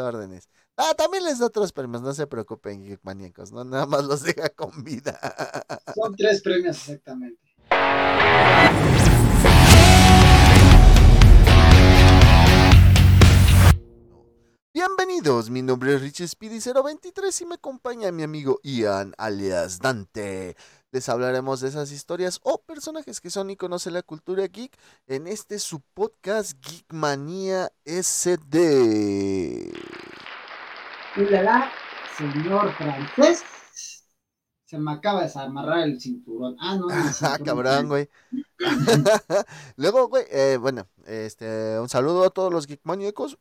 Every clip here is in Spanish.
órdenes. Ah, también les da otros premios, no se preocupen, Maníacos, no nada más los deja con vida. Son tres premios exactamente. Bienvenidos, mi nombre es Rich Speedy 023 y me acompaña mi amigo Ian alias Dante. Les hablaremos de esas historias o personajes que son iconos en la cultura geek en este su podcast Geekmanía SD. Ulala, señor francés. Se me acaba de desamarrar el cinturón. Ah, no, Ah, cabrón, güey. Luego, güey, eh, bueno, este, un saludo a todos los geekmaníacos.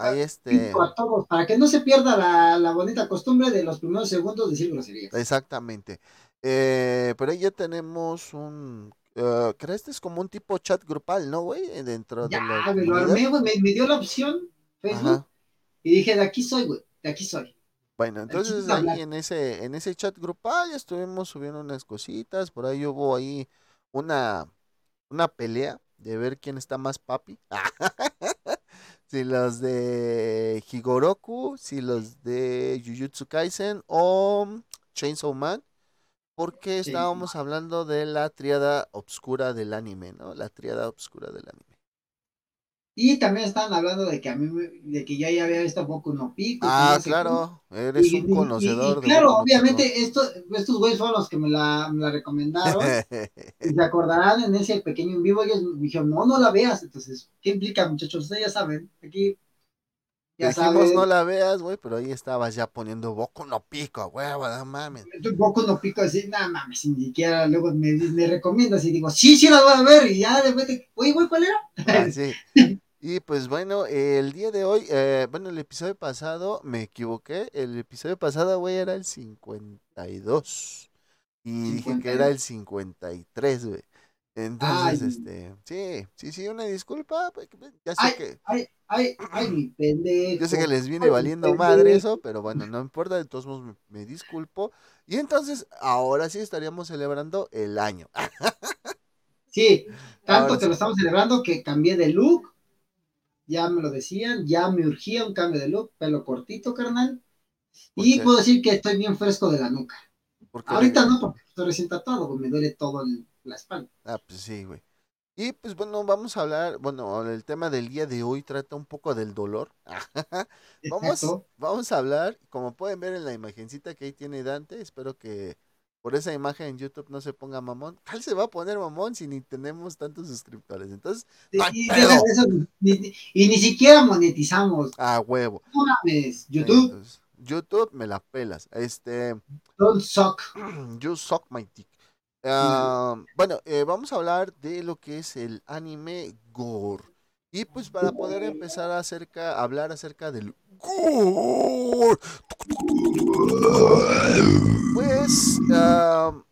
Ahí este, Pico a todos, para que no se pierda la, la bonita costumbre de los primeros segundos de decir groserías. exactamente. Eh, pero ahí ya tenemos un, eh, creo este es como un tipo chat grupal, ¿no, güey? Dentro de Ya, la me lo armé, güey. Me, me dio la opción Facebook Ajá. y dije, de aquí soy, güey. De aquí soy. Bueno, entonces hablar. ahí en ese, en ese chat grupal ya estuvimos subiendo unas cositas, por ahí hubo ahí una, una pelea de ver quién está más papi. si los de Higoroku, si los de Jujutsu Kaisen o Chainsaw Man, porque estábamos hablando de la tríada obscura del anime, ¿no? La tríada obscura del anime. Y también estaban hablando de que a mí, me- de que ya, ya había visto Boku no Pico. Ah, no sé qué. claro, eres Y- un y- conocedor y de claro, Boku no Pico. obviamente estos, estos güeyes fueron los que me la, me la recomendaron. y se acordarán en ese pequeño en vivo, ellos me dijeron, no, no la veas. Entonces, ¿qué implica, muchachos? Ustedes ya saben, aquí, ya Dijimos saben, no la veas, güey, pero ahí estabas ya poniendo Boku no pico, huevo, no mames. Boku no Pico, así, nada mames, ni siquiera luego me, me recomiendas y digo, sí, sí la voy a ver. Y ya de repente, oye, güey, ¿cuál era? Ah, sí. Y pues bueno, el día de hoy, eh, bueno, el episodio pasado me equivoqué. El episodio pasado, güey, era el 52. Y dije que era el 53, güey. Entonces, Ay. este, sí, sí, sí, una disculpa. pues, Ya sé Ay, que, Ay, ay, ay, mi pendejo. yo sé que les viene Ay, valiendo madre eso, pero bueno, no importa, de todos modos me, me disculpo. Y entonces, ahora sí estaríamos celebrando el año. Sí, tanto Ahora que sí. lo estamos celebrando que cambié de look. Ya me lo decían, ya me urgía un cambio de look, pelo cortito, carnal. ¿Por Y puedo decir que estoy bien fresco de la nuca. Ahorita no, porque estoy recién tatuado, pues me duele todo el- la espalda. Ah, pues sí, güey. Y pues bueno, vamos a hablar, bueno, el tema del día de hoy trata un poco del dolor. Vamos, vamos a hablar, como pueden ver en la imagencita que ahí tiene Dante, espero que por esa imagen en YouTube no se ponga mamón. ¿Cuál se va a poner mamón si ni tenemos tantos suscriptores? Entonces, hay Y, eso, ni- ni- y ni siquiera monetizamos. a huevo. No mames, YouTube, Entonces, YouTube me la pelas. Este, don't suck. You suck my dick. Ah, bueno, eh, vamos a hablar de lo que es el anime gore. Y pues para poder empezar a hablar acerca del gore, pues ah,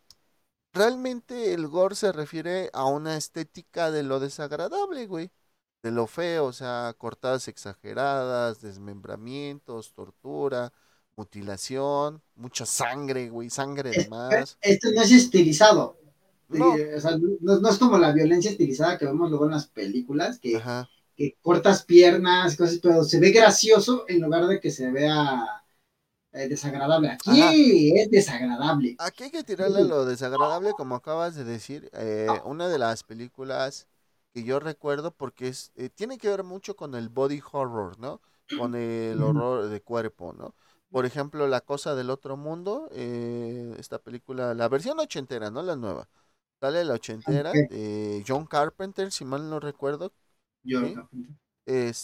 realmente el gore se refiere a una estética de lo desagradable, güey. De lo feo, o sea, cortadas exageradas, desmembramientos, tortura, mutilación, mucha sangre, güey, sangre de más. Esto no es estilizado. No. Eh, o sea, no, no es como la violencia estilizada que vemos luego en las películas, que, que cortas piernas, cosas, pero se ve gracioso en lugar de que se vea eh, desagradable. Aquí Ajá. es desagradable. Aquí hay que tirarle lo desagradable, como acabas de decir. eh, una de las películas que yo recuerdo, porque es, eh, tiene que ver mucho con el body horror, ¿no? Con el horror de cuerpo, ¿no? Por ejemplo, La Cosa del Otro Mundo, eh, esta película, la versión ochentera, no la nueva. Sale la ochentera, Ok. eh, John Carpenter, si mal no recuerdo. ¿Sí?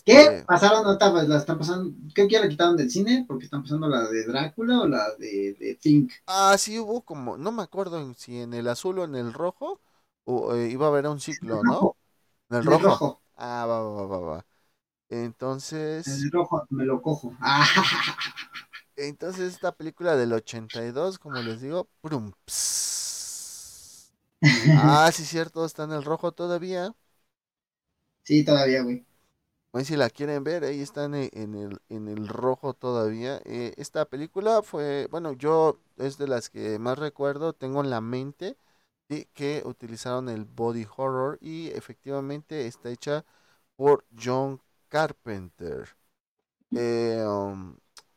¿Qué? Este, Pasaron ahorita, pues, la están pasando, creo que ya la quitaron del cine, porque están pasando la de Drácula o la de, de Think. Ah, sí hubo como, no me acuerdo en- si en el azul o en el rojo, o eh, iba a haber un ciclo, ¿no? En el en el rojo. rojo, Ah, va, va, va, va. Entonces, en el rojo, me lo cojo. Ah, entonces esta película del 82, como les digo, ¡prum! Ah, sí, cierto, está en el rojo todavía. sí, todavía, güey. Ahí si la quieren ver, ahí están en en el, en el rojo todavía. Eh, esta película fue, bueno, yo es de las que más recuerdo, tengo en la mente, sí, que utilizaron el body horror y efectivamente está hecha por John Carpenter. eh, um,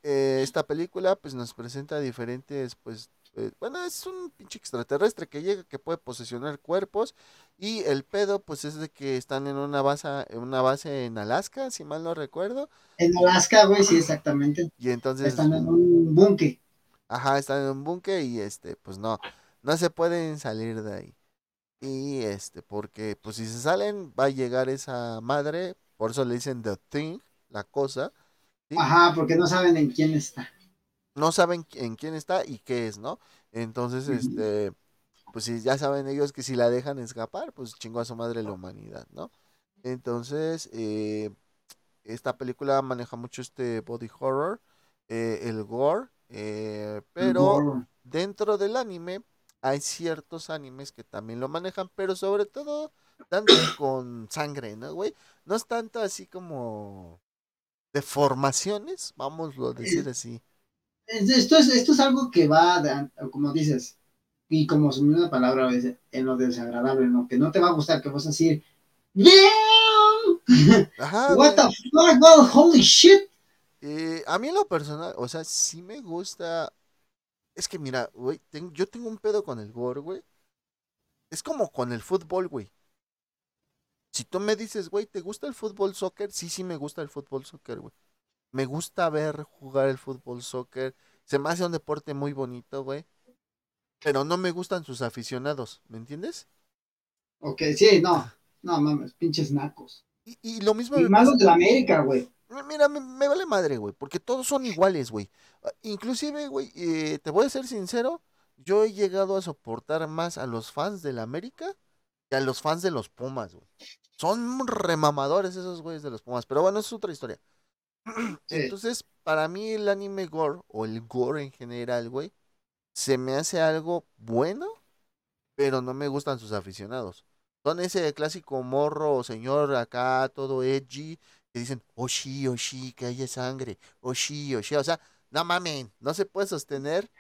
eh, esta película pues nos presenta diferentes pues eh, bueno, es un pinche extraterrestre que llega, que puede posesionar cuerpos. Y el pedo, pues es de que están en una base, en una base en Alaska, si mal no recuerdo. En Alaska, güey, sí, exactamente. Y entonces. Están en un búnker. Ajá, están en un búnker y este, pues no, no se pueden salir de ahí. Y este, porque pues si se salen, va a llegar esa madre, por eso le dicen The Thing, la cosa. Ajá, porque no saben en quién está no saben en quién está y qué es, ¿no? Entonces, este, pues si ya saben ellos que si la dejan escapar, pues chingó a su madre la humanidad, ¿no? Entonces, eh, esta película maneja mucho este body horror, eh, el gore, eh, pero dentro del anime hay ciertos animes que también lo manejan, pero sobre todo tanto con sangre, ¿no, güey? No es tanto así como deformaciones, vamos a decir así esto es, esto es algo que va, como dices, y como su misma palabra en lo desagradable, en lo que no te va a gustar, que vas a decir, ¡Damn! What the fuck, holy shit. a mí en lo personal, o sea, sí me gusta. Es que mira, güey, yo tengo un pedo con el gore, güey. Es como con el fútbol, güey. Si tú me dices, güey, ¿te gusta el fútbol soccer? Sí, sí me gusta el fútbol soccer, güey. Me gusta ver jugar el fútbol soccer. Se me hace un deporte muy bonito, güey. Pero no me gustan sus aficionados, ¿me entiendes? Ok, sí, no. No mames, pinches nacos. Y, lo mismo. Y malos de la América, güey. Mira, me, vale madre, güey, porque todos son iguales, güey. Ah, inclusive, güey, eh, te voy a ser sincero, yo he llegado a soportar más a los fans de la América que a los fans de los Pumas, güey. Son remamadores esos güeyes de los Pumas, pero bueno, es otra historia. Entonces, para mí el anime gore, o el gore en general, güey, se me hace algo bueno, pero no me gustan sus aficionados. Son ese clásico morro o señor acá, todo edgy, que dicen, oh sí, oh que haya sangre, oh sí, oh sí. O sea, no mamen, no se puede sostener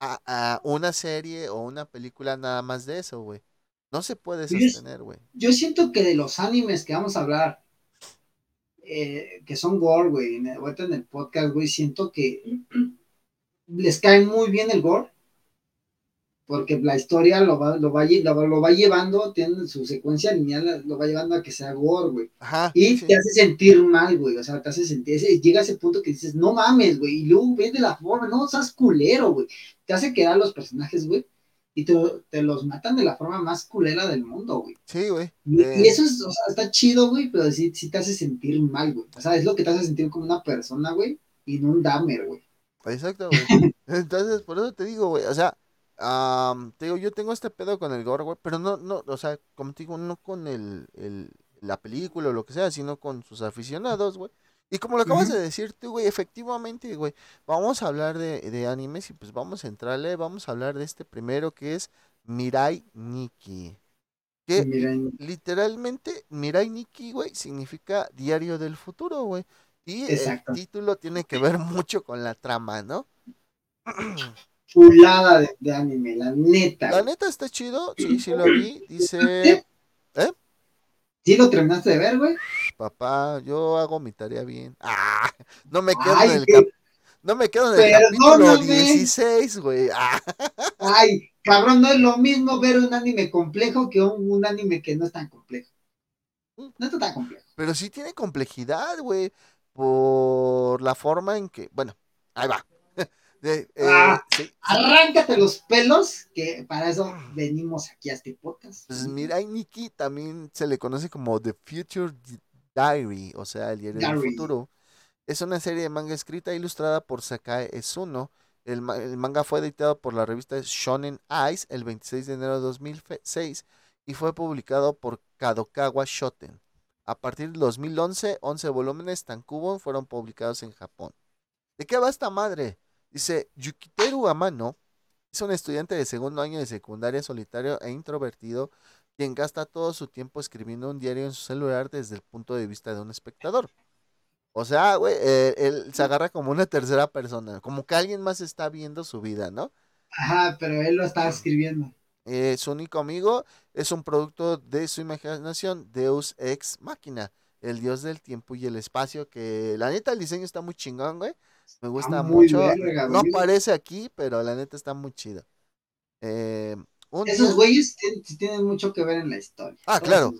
a, una serie o una película nada más de eso, güey. No se puede sostener, güey. Yo siento que de los animes que vamos a hablar, eh, que son gore, güey, ahorita en el podcast, güey, siento que les cae muy bien el gore, porque la historia lo va, lo va, lo, va llevando, tiene su secuencia lineal, lo va llevando a que sea gore, güey. y te hace sentir mal, güey, o sea, te hace sentir, llega a ese punto que dices, no mames, güey, y luego ves de la forma, no, seas culero, güey. Te hace quedar los personajes, güey, y te, los matan de la forma más culera del mundo, güey. Sí, güey. Y, eh. eso es, o sea, está chido, güey, pero sí, sí te hace sentir mal, güey. O sea, es lo que te hace sentir como una persona, güey, y no un damer, güey. Exacto, güey. Entonces, por eso te digo, güey, o sea, te digo, yo tengo este pedo con el gore, güey, pero no, no, o sea, como te digo, no con el, el, la película o lo que sea, sino con sus aficionados, güey. Y como lo acabas de decir tú, güey, efectivamente, güey, vamos a hablar de, de, animes y pues vamos a entrarle, vamos a hablar de este primero que es Mirai Nikki. Que literalmente Mirai Nikki, güey, significa diario del futuro, güey. Y el título tiene que ver mucho con la trama, ¿no? Chulada de, de, anime, la neta. La neta está chido, sí, sí lo vi. Dice. ¿Eh? ¿Sí lo terminaste de ver, güey? Papá, yo hago mi tarea bien. Ah, no me quedo en el No me quedo en el capítulo 16, güey. Ah. Ay, cabrón, no es lo mismo ver un anime complejo que un, anime que no es tan complejo. No está tan complejo. Pero sí tiene complejidad, güey. Por la forma en que. Bueno, ahí va. Eh, ah, arráncate los pelos, que para eso venimos aquí a este podcast. Pues Mirai Nikki también se le conoce como The Future Diary, o sea, el diario del futuro. Es una serie de manga escrita e ilustrada por Sakae Esuno. El, el, manga fue editado por la revista Shonen Eyes el 26 de enero de 2006 y fue publicado por Kadokawa Shoten. A partir del 2011, 11 volúmenes Tankubon fueron publicados en Japón. ¿De qué va esta madre? Dice, Yukiteru Amano es un estudiante de segundo año de secundaria solitario e introvertido quien gasta todo su tiempo escribiendo un diario en su celular desde el punto de vista de un espectador. O sea, güey, eh, él se agarra como una tercera persona, como que alguien más está viendo su vida, ¿no? Ajá, pero él lo está escribiendo. Eh, su único amigo es un producto de su imaginación, Deus Ex Máquina, el dios del tiempo y el espacio, que la neta el diseño está muy chingón, güey. Me gusta mucho. verga, no güey. aparece aquí, pero la neta está muy chido. Eh, Esos güeyes tienen mucho que ver en la historia. Ah, claro.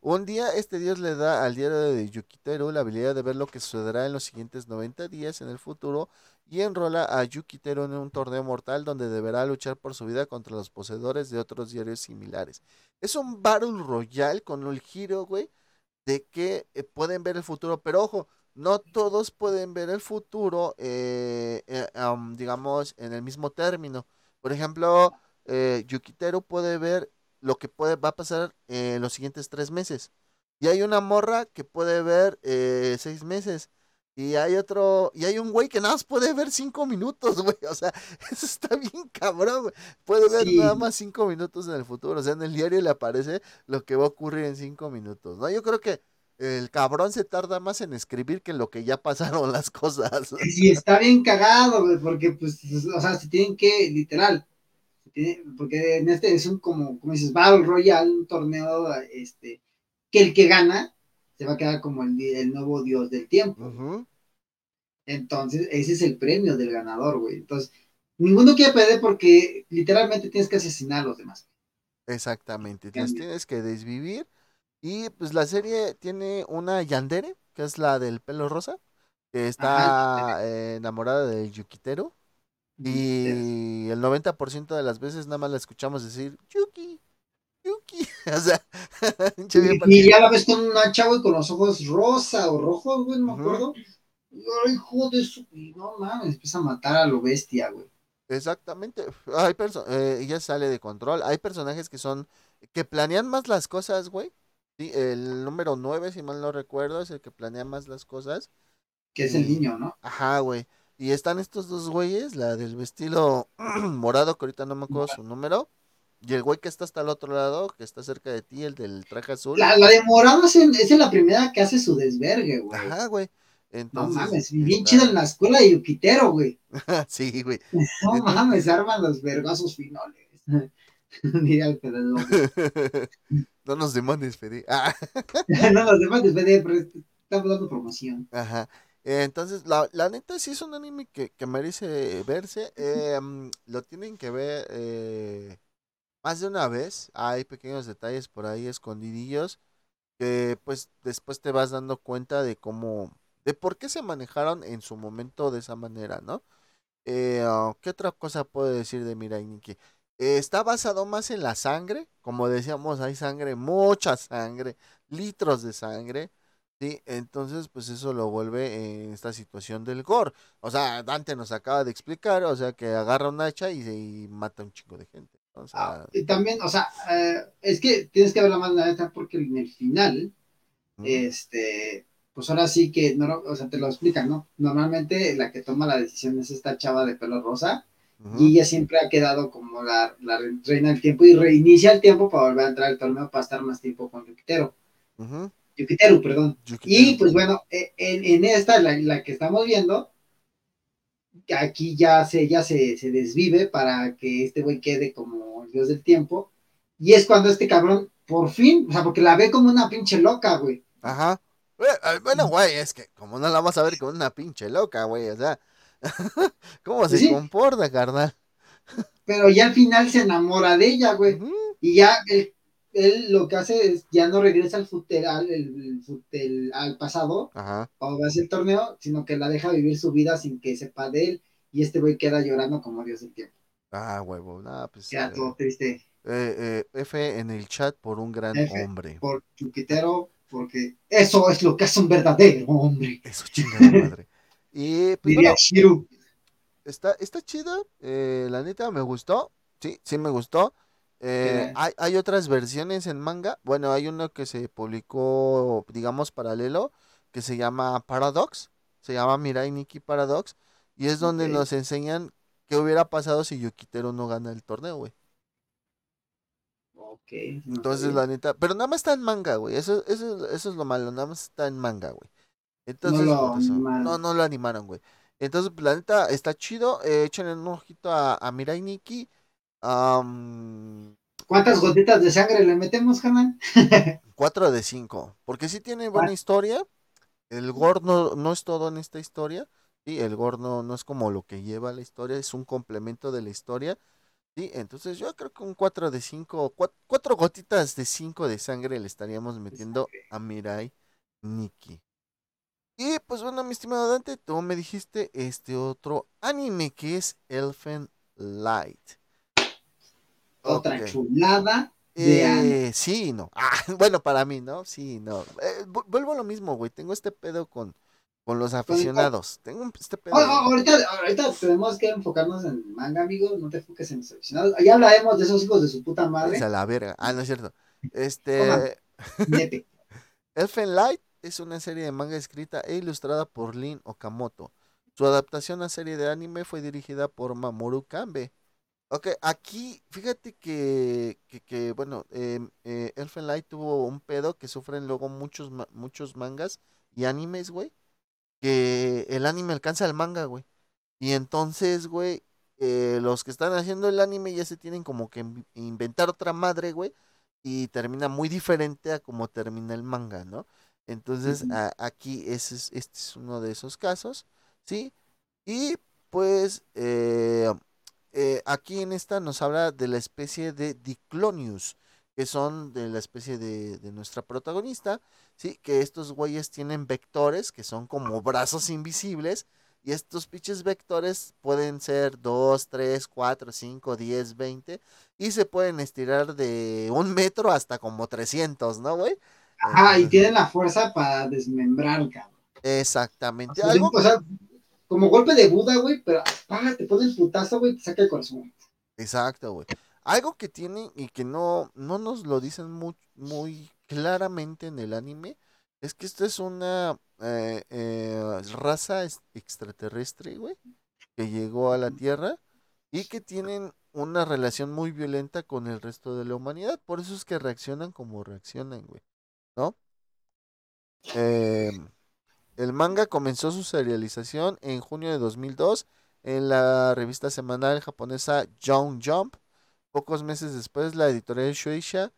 Un día este dios le da al diario de Yukiteru la habilidad de ver lo que sucederá en los siguientes 90 días en el futuro y enrola a Yukiteru en un torneo mortal donde deberá luchar por su vida contra los poseedores de otros diarios similares. Es un Battle Royale con el giro, güey, de que eh, pueden ver el futuro, pero ojo, no todos pueden ver el futuro, eh, eh, am, digamos, en el mismo término. Por ejemplo, eh, Yukiteru puede ver lo que puede, va a pasar en los siguientes tres meses. Y hay una morra que puede ver eh, seis meses. Y hay otro, y hay un güey que nada más puede ver cinco minutos, güey. O sea, eso está bien cabrón, güey. Puede ver Sí. nada más cinco minutos en el futuro. O sea, en el diario le aparece lo que va a ocurrir en cinco minutos, ¿no? Yo creo que el cabrón se tarda más en escribir que en lo que ya pasaron las cosas. Sí, está bien cagado, güey, porque, pues, o sea, se tienen que, literal, porque en este es un, como, como dices, Battle Royale, un torneo, este, que el que gana se va a quedar como el, nuevo dios del tiempo. Entonces, ese es el premio del ganador, güey. Entonces, ninguno quiere perder porque literalmente tienes que asesinar a los demás. Exactamente, Cambio. tienes que desvivir. Y pues la serie tiene una Yandere, que es la del pelo rosa, que está eh, enamorada del Yukiteru. Y el 90% de las veces nada más la escuchamos decir Yuki, Yuki. O sea, Y, y ya la ves con una chava y con los ojos rosa o rojos, güey, no me Ujú. acuerdo. Y, Ay, hijo de su. no mames, empieza a matar a lo bestia, güey. Exactamente. Hay perso- eh, ella sale de control. Hay personajes que son que planean más las cosas, güey. Sí, el número 9, si mal no recuerdo, es el que planea más las cosas. Que es el niño, ¿no? Ajá, güey. Y están estos dos güeyes, la del vestido morado, que ahorita no me acuerdo su número. Y el güey que está hasta el otro lado, que está cerca de ti, el del traje azul. La, la de morado es, en- es en la primera que hace su desvergue, güey. Ajá, güey. No Entonces, mames, bien chido en la escuela de Yuquitero, güey. sí, güey. No Entonces- mames, arman los vergazos finales. Diría el pedazo. No nos demandes, Fede. Ah. no, los demás después de pero estamos dando promoción. Ajá. Eh, Entonces, la, la neta sí es un anime que, que merece verse. eh, mm, lo tienen que ver eh, más de una vez. Hay pequeños detalles por ahí escondidillos que pues después te vas dando cuenta de cómo, de por qué se manejaron en su momento de esa manera, ¿no? Eh, ¿Qué otra cosa puedo decir de Mirai Nikki? Eh, está basado más en la sangre, como decíamos, hay sangre, mucha sangre, litros de sangre. Sí, entonces pues eso lo vuelve en esta situación del gore. O sea, Dante nos acaba de explicar, o sea, que agarra un hacha y, y mata un chico de gente. O sea, Ah, y también, o sea, eh, es que tienes que más la neta porque en el final, este, pues ahora sí que, no, o sea, te lo explican, ¿no? Normalmente la que toma la decisión es esta chava de pelo rosa y ella siempre ha quedado como la, la reina del tiempo y reinicia el tiempo para volver a entrar al torneo para estar más tiempo con Yuquitero. Yuquitero, perdón. Y pues bueno, eh, en, en esta, la, la que estamos viendo, aquí ya se, ya se, se desvive para que este güey quede como el dios del tiempo. Y es cuando este cabrón, por fin, o sea, porque la ve como una pinche loca, güey. Ajá. Eh, eh, Bueno, güey, es que como no la vas a ver como una pinche loca, güey, o sea, ¿cómo se Sí. comporta, carnal? Pero ya al final se enamora de ella, güey. Y ya él, él lo que hace es, ya no regresa al futeral, el, el futel- al pasado, Ajá. hace el torneo, sino que la deja vivir su vida sin que sepa de él. Y este güey queda llorando como dios del tiempo. Ah, huevo, nada, pues. Queda eh, todo triste. eh, eh, F en el chat por un gran F. hombre. por Chuquitero, porque eso es lo que hace un verdadero hombre, Eso chingada madre. Y pues diría bueno, Shiru. está, está chido. eh, la neta me gustó. Sí, sí me gustó. Eh, hay, hay otras versiones en manga. Bueno, hay uno que se publicó, digamos, paralelo, que se llama Paradox. Se llama Mirai Nikki Paradox. Y es donde nos enseñan qué hubiera pasado si Yukiteru no gana el torneo, güey. Ok. Entonces, la neta, pero nada más está en manga, güey. Eso, eso, eso es lo malo, nada más está en manga, güey. Entonces, no, no lo animaron, güey. Entonces, la neta, está chido. Eh, échenle un ojito a, a Mirai Nikki. ¿Cuántas gotitas de sangre le metemos, canal? 4 de 5. Porque sí tiene buena historia. El gore no, no es todo en esta historia. Sí, el gore no, no es como lo que lleva la historia, es un complemento de la historia. Sí, entonces yo creo que un 4 de 5, 4 gotitas de 5 de sangre le estaríamos metiendo a Mirai Nikki. Y pues bueno, mi estimado Dante, tú me dijiste este otro anime que es Elfen Light. Otra chulada de anime. Eh, sí, no. Ah, bueno, para mí, ¿no? Sí, no. Eh, vuelvo a lo mismo, güey. Tengo este pedo con, con los aficionados. Tengo este pedo. ahorita, ahorita tenemos que enfocarnos en manga, amigo. No te enfoques en los aficionados. Ya hablaremos de esos hijos de su puta madre. Es a la verga. Ah, no es cierto. Este. Elfen Light es una serie de manga escrita e ilustrada por Lin Okamoto. Su adaptación a serie de anime fue dirigida por Mamoru Kambe. Ok, aquí fíjate que, que, bueno, em, eh, Elfen Light tuvo un pedo que sufren luego muchos, muchos mangas y animes, güey que el anime alcanza al manga, güey. Y entonces, güey, eh, los que están haciendo el anime ya se tienen como que inventar otra madre, güey. Y termina muy diferente a como termina el manga, ¿no? Entonces, aquí ese es, este es uno de esos casos, ¿sí? Y pues, eh, eh, aquí en esta nos habla de la especie de Diclonius, que son de la especie de, de nuestra protagonista, ¿sí? Que estos güeyes tienen vectores que son como brazos invisibles. Y estos pinches vectores pueden ser 2, 3, 4, 5, 10, 20. Y se pueden estirar de un metro hasta como 300, ¿no, güey? Ah, y tienen la fuerza para desmembrar, cabrón. Exactamente. O sea, como golpe de Buda, güey, pero ah, te pone el putazo, güey, te saca el corazón. Exacto, güey. Algo que tienen y que no, no nos lo dicen muy, muy claramente en el anime es que esta es una eh, eh, raza extraterrestre, güey, que llegó a la Tierra y que tienen una relación muy violenta con el resto de la humanidad. Por eso es que reaccionan como reaccionan, güey, ¿no? Em, el manga comenzó su serialización en junio de 2002 en la revista semanal japonesa Young Jump. Pocos meses después, la editorial Shueisha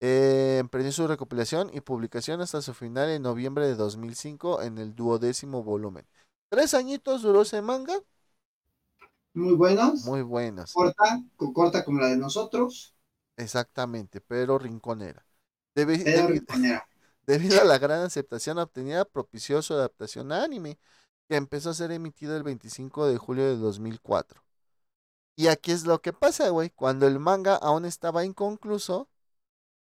eh, emprendió su recopilación y publicación hasta su final en noviembre de 2005 en el duodécimo volumen. Tres añitos duró ese manga. Muy buenos. Muy buenos. Corta, corta como la de nosotros. Exactamente, pero rinconera. Debido a la gran aceptación obtenida, propició su adaptación a anime, que empezó a ser emitido el 25 de julio de 2004. Y aquí es lo que pasa, güey. Cuando el manga aún estaba inconcluso,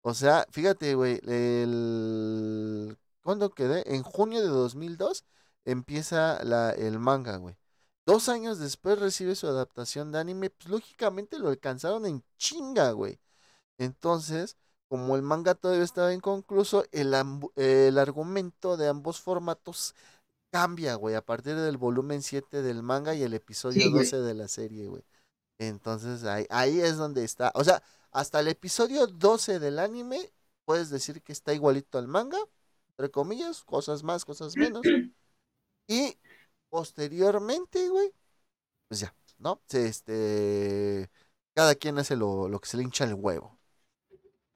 o sea, fíjate, güey, el... ¿Cuándo quedé? En junio de 2002 empieza la, el manga, güey. Dos años después recibe su adaptación de anime, pues lógicamente lo alcanzaron en chinga, güey. Entonces, como el manga todavía estaba inconcluso, el, el argumento de ambos formatos cambia, güey, a partir del volumen 7 del manga y el episodio 12 de la serie, güey. Entonces ahí, ahí es donde está. O sea, hasta el episodio 12 del anime, puedes decir que está igualito al manga, entre comillas, cosas más, cosas menos. Y posteriormente, güey, pues ya, ¿no? Este, cada quien hace lo, lo que se le hincha el huevo.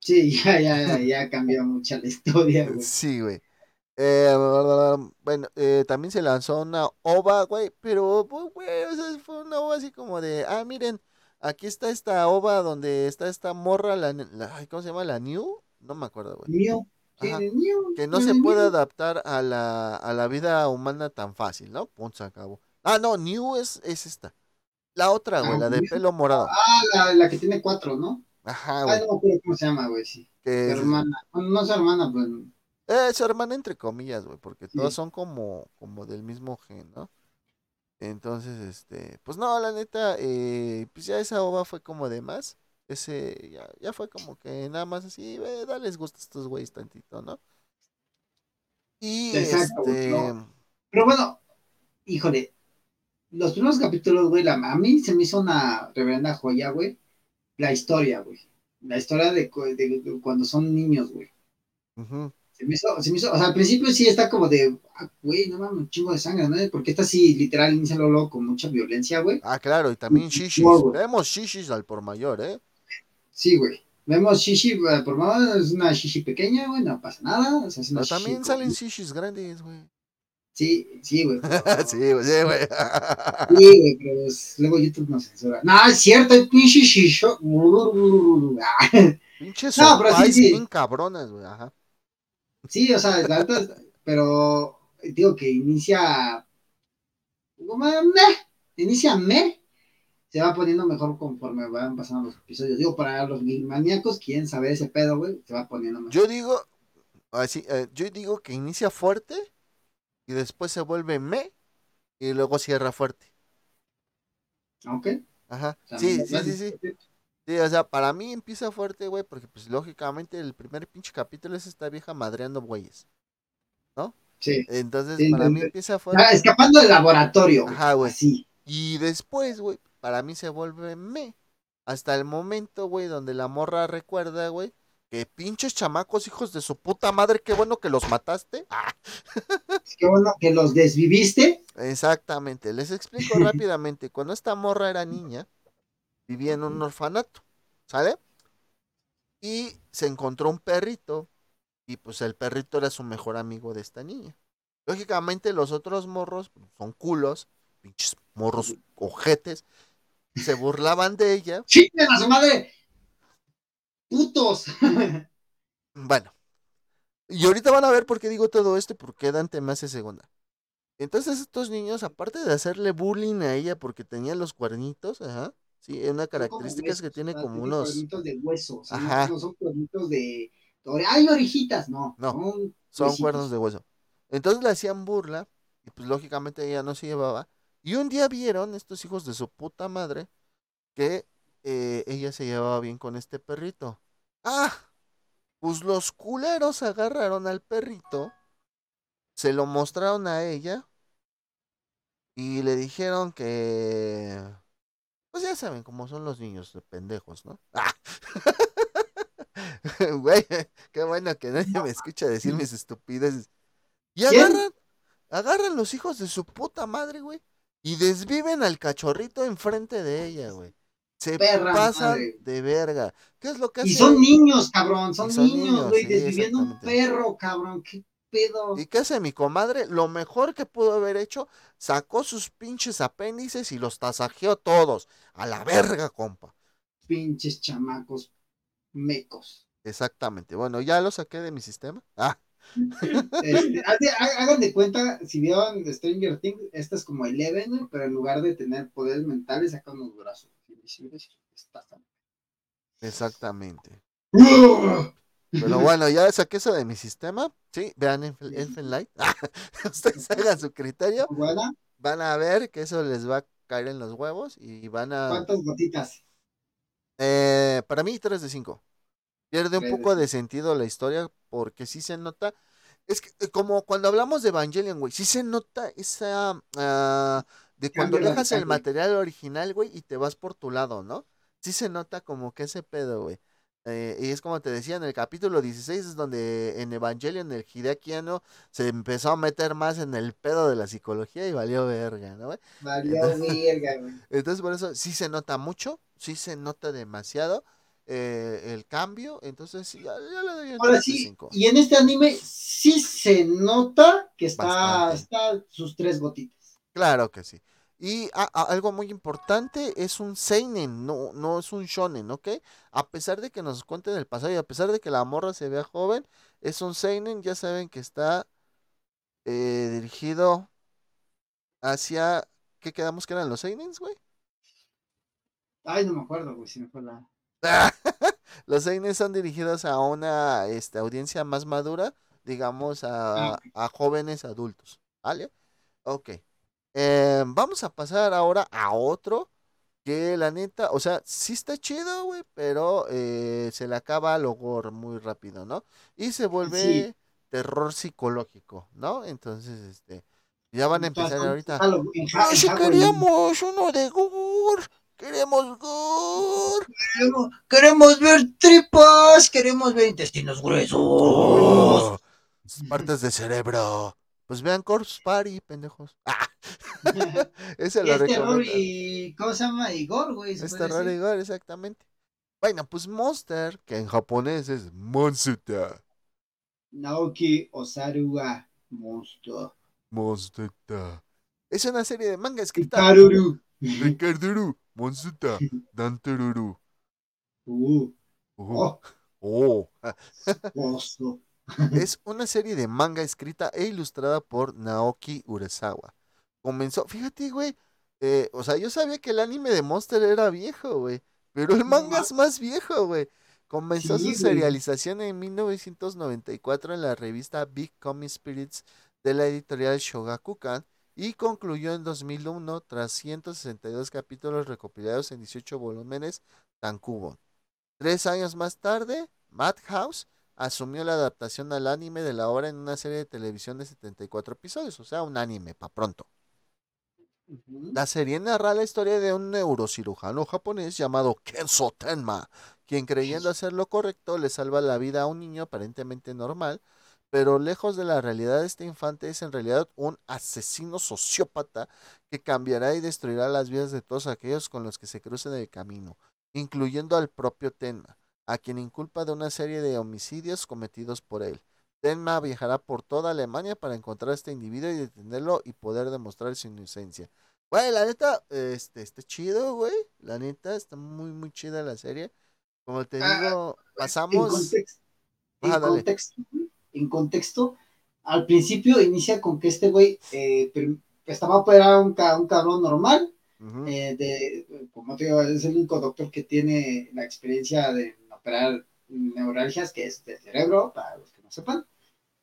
Sí, ya, ya, ya cambió mucha la historia, güey. Sí, güey. Eh, bueno, eh, también se lanzó una ova, güey, pero, pues, güey, o sea, fue una ova así como de, ah, miren, aquí está esta ova donde está esta morra, la, ¿cómo se llama? La New, no me acuerdo, güey. New. que no se puede adaptar a la, a la vida humana tan fácil, ¿no? Punto, se acabó. Ah, no, New es, es esta. La otra, güey, la de pelo morado. Ah, la, la, que tiene cuatro, ¿no? Ajá, güey. Ah, no cómo se llama, güey, sí. Que hermana. no es hermana, pues. Eh, es hermana entre comillas, güey, porque todas son como, como del mismo gen, ¿no? Entonces, este, pues no, la neta, eh, pues ya esa ova fue como de más. Ese, ya, ya fue como que nada más así, ve, dales gusto a estos güeyes tantito, ¿no? Y este. Pero bueno, híjole, los primeros capítulos, güey, la, a mí se me hizo una reverenda joya, güey. La historia, güey. La historia de, cuando son niños, güey. Se me, hizo, se me hizo, o sea, al principio sí está como de, ah, güey, no mames, un chingo de sangre, ¿no? Porque esta sí, literal, inicia luego con mucha violencia, güey. Ah, claro, y también shishis. Vemos shishis al por mayor, ¿eh? Sí, güey. Vemos shishi, eh, por favor, es una shishi pequeña, güey, no pasa nada. O sea, Pero también salen shishis grandes, güey. Sí, sí, güey. pero- sí, güey, sí, güey. Sí, güey, pero pues, luego YouTube nos censura. No, es cierto, el pinche shisho. Ah, Pinche No, pero sí, sí. bien cabronas, güey. Ajá. Sí, o sea, la es- pero digo que inicia. inicia me. Se va poniendo mejor conforme van pasando los episodios. Digo, para los maníacos, quieren saber ese pedo, güey, se va poniendo mejor. Yo digo, así, eh, yo digo que inicia fuerte y después se vuelve me y luego cierra fuerte. ¿Ok? Ajá. Sí, sí, sí, sí. Sí, o sea, para mí empieza fuerte, güey, porque pues lógicamente el primer pinche capítulo es esta vieja madreando güeyes. Sí. Entonces, Sí, para mí empieza Ah, fuerte. escapando del laboratorio. Ajá, güey. Así. Y después, güey, para mí se vuelve me. Hasta el momento, güey, donde la morra recuerda, güey, que pinches chamacos, hijos de su puta madre, qué bueno que los mataste. Ah, que bueno que los desviviste. exactamente, les explico rápidamente. Cuando esta morra era niña, vivía en un orfanato, ¿sale? Y se encontró un perrito, y pues el perrito era su mejor amigo de esta niña. Lógicamente los otros morros pues, son culos, pinches morros ojetes, se burlaban de ella. ¡Chinguen a su madre! ¡Putos! Bueno, y ahorita van a ver por qué digo todo esto y por qué Dante me hace segunda. Entonces estos niños, aparte de hacerle bullying a ella porque tenía los cuernitos, ajá, sí, una característica es que tiene como tiene unos, cuernitos de hueso, o sea, no- Ajá. no, son cuernitos de. ¡Ay, orejitas! No, No, son, cuernos de hueso. Entonces le hacían burla y pues lógicamente ella no se llevaba. Y un día vieron estos hijos de su puta madre que eh, ella se llevaba bien con este perrito. Ah, pues los culeros agarraron al perrito, se lo mostraron a ella y le dijeron que... Pues ya saben cómo son los niños de pendejos, ¿no? Ah. Güey, qué bueno que nadie me escucha decir mis estupideces. Y agarran, agarran los hijos de su puta madre, güey. Y desviven al cachorrito enfrente de ella, güey. Se Perra pasan madre. de verga. ¿Qué es lo que hace? Y son niños, cabrón, son, niños, güey, sí, desviviendo un perro, cabrón, qué pedo. ¿Y qué hace mi comadre? Lo mejor que pudo haber hecho, sacó sus pinches apéndices y los tasajeó todos. A la verga, compa. Pinches chamacos mecos. Exactamente. Bueno, ya lo saqué de mi sistema. Ah, Este, hagan de cuenta, si vieron Stranger Things, esta es como Eleven, pero en lugar de tener poderes mentales, saca unos brazos y exactamente. Pero bueno, ya saqué eso de mi sistema. Sí, vean Elfen, Elfen Light. Ustedes hagan su criterio. Van a ver que eso les va a caer en los huevos y van a... ¿Cuántas gotitas? Eh, para mí, 3 de 5. Pierde un poco de sentido la historia porque sí se nota. Es que eh, como cuando hablamos de Evangelion, güey, sí se nota esa. ah, de cuando Cambio dejas el material original, güey, y te vas por tu lado, ¿no? Sí se nota como que ese pedo, güey. Eh, y es como te decía, en el capítulo 16 es donde en Evangelion el Hideaki Anno se empezó a meter más en el pedo de la psicología y valió verga, ¿no, güey? Valió verga, güey. Entonces, por eso sí se nota mucho, sí se nota demasiado eh, el cambio. Entonces, ya, ya le doy Ahora 3 de sí, 5. y en este anime sí se nota que está, Bastante. está sus tres gotitas. Claro que sí. Y a- a- algo muy importante, es un seinen, no, no es un shonen, ¿ok? A pesar de que nos cuenten el pasado y a pesar de que la morra se vea joven, es un seinen, ya saben que está eh, dirigido hacia... ¿Qué quedamos que eran los seinens, güey? Ay, no me acuerdo, güey, si me fue la. Los seinen son dirigidos a una este, audiencia más madura, digamos a, Ah. a jóvenes adultos, ¿vale? Ok. Eh, vamos a pasar ahora a otro que la neta, o sea, sí está chido, güey, pero eh, se le acaba lo gore muy rápido, ¿no? Y se vuelve terror psicológico, ¿no? Entonces, este, ya van a empezar ahorita. Ja- ¡Ah, si queríamos uno de gore! ¡Queremos gore! Queremos, queremos ver tripas, queremos ver intestinos gruesos. Oh, partes de cerebro. Pues vean Corpse Party, pendejos. Ah, ese lo es terror y. ¿Cómo se llama? Igor, güey. Es terror y gore, exactamente. Bueno, pues Monster, que en japonés es Monster. Naoki Osaru wa Monster. Monster. Es una serie de manga escrita Karuru. Ricarduru, Monster, Danteruru. Uh, Oh, oh, oh. Es una serie de manga escrita e ilustrada por Naoki Urasawa. Comenzó, fíjate, güey. eh, o sea, yo sabía que el anime de Monster era viejo, güey. Pero el manga ma- es más viejo, güey. Comenzó Sí, su serialización en 1994 en la revista Big Comic Spirits de la editorial Shogakukan y concluyó en 2001 tras 162 capítulos recopilados en 18 volúmenes Tankubon. Tres años más tarde, Madhouse asumió la adaptación al anime de la obra en una serie de televisión de 74 episodios, o sea, un anime pa' pronto. La serie narra la historia de un neurocirujano japonés llamado Kenzo Tenma, quien creyendo hacer lo correcto le salva la vida a un niño aparentemente normal, pero lejos de la realidad este infante es en realidad un asesino sociópata que cambiará y destruirá las vidas de todos aquellos con los que se crucen el camino, incluyendo al propio Tenma, a quien inculpa de una serie de homicidios cometidos por él. Tenma viajará por toda Alemania para encontrar a este individuo y detenerlo y poder demostrar su inocencia. Güey, la neta, este, está chido, güey. La neta, está muy, muy chida la serie. Como te Ah, digo, pasamos. en Ajá, contexto, en contexto, al principio inicia con que este güey eh, estaba a un, ca- un cabrón normal, eh, de, como te digo, es el único doctor que tiene la experiencia de operar neuralgias, que es del cerebro, para los que no sepan.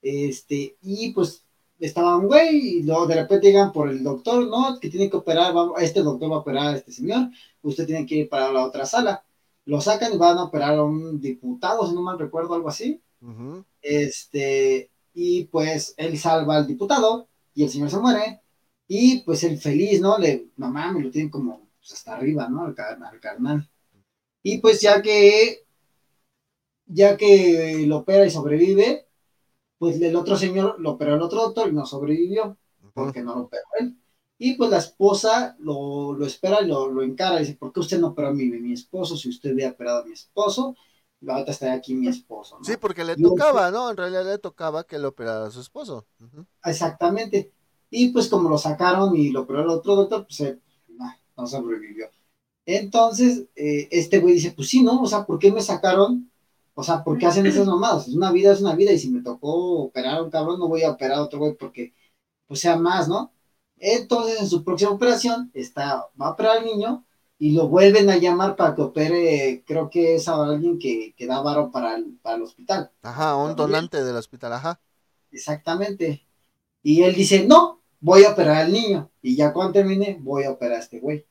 Este, y pues estaba un güey, y luego de repente llegan por el doctor, ¿no? Que tiene que operar, va- este doctor va a operar a este señor, usted tiene que ir para la otra sala. Lo sacan y van a operar a un diputado, si no mal recuerdo, algo así. ujú. Este, y pues él salva al diputado y el señor se muere. Y pues el feliz, ¿no? Le, no mames, lo tienen como pues, hasta arriba, ¿no? Al, al carnal. Y pues ya que, ya que lo opera y sobrevive, pues el otro señor lo operó el otro doctor y no sobrevivió porque no lo operó él. Y pues la esposa lo, lo espera y lo, lo encara y dice, ¿por qué usted no operó a mi, mi esposo? Si usted hubiera operado a mi esposo, ahorita estaría aquí mi esposo, ¿no? Sí, porque le Y él- tocaba, ¿no? En realidad le tocaba que le operara a su esposo. Exactamente. Y pues como lo sacaron y lo operó el otro doctor, pues eh, nah, no sobrevivió. Entonces, eh, este güey dice, pues sí, ¿no? O sea, ¿por qué me sacaron? O sea, ¿por qué hacen esas mamadas? Es una vida, es una vida, y si me tocó operar a un cabrón, no voy a operar a otro güey porque, pues sea más, ¿no? Entonces, en su próxima operación, está, va a operar al niño y lo vuelven a llamar para que opere, creo que es alguien que, que da varo para el, para el hospital. Ajá, un donante del hospital, ajá. Exactamente. Y él dice, no, voy a operar al niño. Y ya cuando termine, voy a operar a este güey.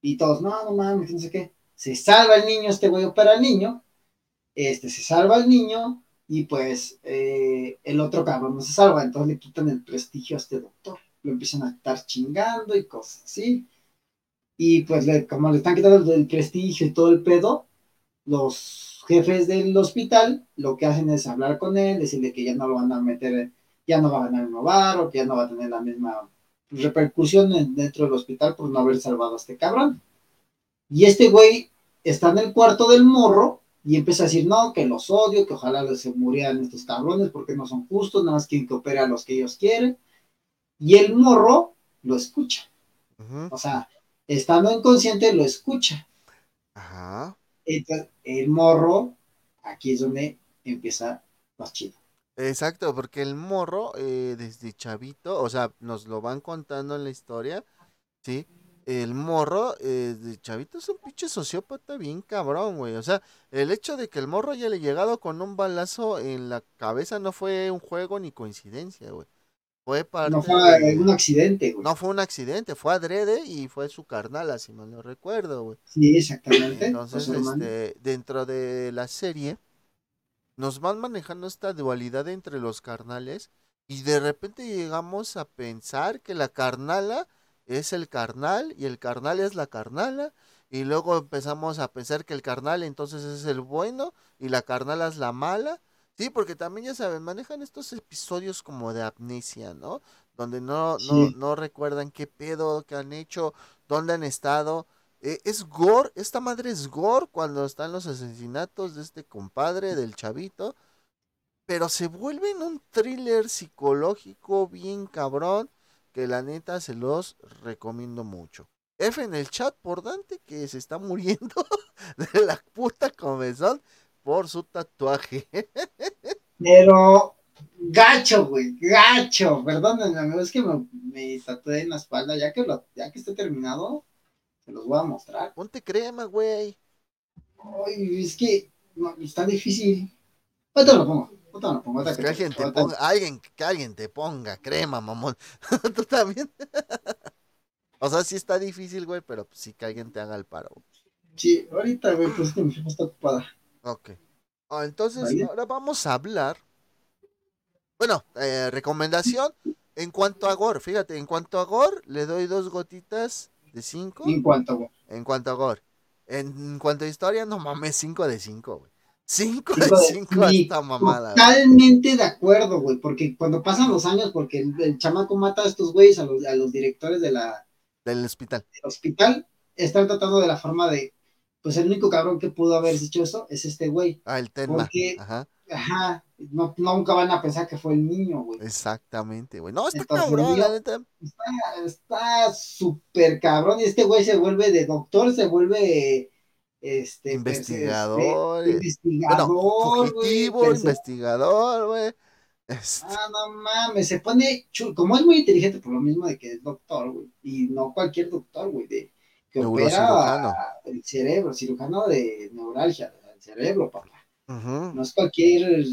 Y todos, no, no mames, no sé qué. Se salva el niño, este güey opera al niño. Este se salva al niño. Y pues eh, el otro cabrón no se salva. Entonces le quitan el prestigio a este doctor. Lo empiezan a estar chingando y cosas así. Y pues le- como le están quitando el, prestigio y todo el pedo, los jefes del hospital lo que hacen es hablar con él, decirle que ya no lo van a meter, ya no va a ganar o que ya no va a tener la misma repercusión en- dentro del hospital por no haber salvado a este cabrón. Y este güey está en el cuarto del morro y empieza a decir, no, que los odio, que ojalá se murieran estos cabrones porque no son justos, nada más quieren que opere a los que ellos quieren. Y el morro lo escucha. O sea, estando inconsciente lo escucha. Ajá. Entonces, el morro, aquí es donde empieza más chido. Exacto, porque el morro, eh, desde chavito, o sea, nos lo van contando en la historia, ¿sí? El morro, eh, de chavito es un pinche sociópata bien cabrón, güey. O sea, el hecho de que el morro haya llegado con un balazo en la cabeza no fue un juego ni coincidencia, güey. Fue parte No fue de- un accidente, güey. No fue un accidente, fue adrede y fue su carnal, así mal no recuerdo, güey. Sí, exactamente. Entonces, este, dentro de la serie, nos van manejando esta dualidad entre los carnales y de repente llegamos a pensar que la carnala es el carnal y el carnal es la carnala y luego empezamos a pensar que el carnal entonces es el bueno y la carnala es la mala. Sí, porque también ya saben, manejan estos episodios como de amnesia, ¿no? Donde no, no, no recuerdan qué pedo que han hecho, dónde han estado. Eh, es gore, esta madre es gore cuando están los asesinatos de este compadre, del chavito. Pero se vuelve en un thriller psicológico bien cabrón. Que la neta se los recomiendo mucho. F en el chat por Dante que se está muriendo de la puta comezón por su tatuaje. Pero gacho, güey, gacho. Perdónenme, amigo, es que me, me tatué en la espalda. Ya que, lo, ya que esté terminado, se los voy a mostrar. Ponte crema, güey. Ay, es que no, está difícil. Ahorita lo pongo. Pongo. Pues que, alguien te ponga, alguien, que alguien te ponga crema, mamón. Tú también. o sea, sí está difícil, güey, pero sí que alguien te haga el paro. Sí, ahorita, güey, pues que mi jefa está ocupada. Ok. Ah, entonces, ahora vamos a hablar. Bueno, eh, recomendación. En cuanto a Gore, fíjate, en cuanto a Gore, le doy dos gotitas de cinco. En cuanto a Gore. En cuanto a Gore. En cuanto a historia, no mames, cinco de cinco, güey. Cinco de cinco esta mamada. Totalmente de acuerdo, güey, porque cuando pasan los años, porque el, chamaco mata a estos güeyes, a los, a los directores de la... Del hospital. Del hospital, están tratando de la forma de pues el único cabrón que pudo haber dicho eso es este güey. Ah, el Tenma. Porque, ajá, ajá no, nunca van a pensar que fue el niño, güey. Exactamente, güey. No, está cabrón, la neta. Está súper cabrón y este güey se vuelve de doctor, se vuelve... Este, investigador, este, investigador, fugitivo, investigador, güey. Este. Ah, no mames, se pone, como es muy inteligente por lo mismo de que es doctor, güey, y no cualquier doctor, güey, de, que opera el cerebro, cirujano de neuralgia, el cerebro, papá. No es cualquier,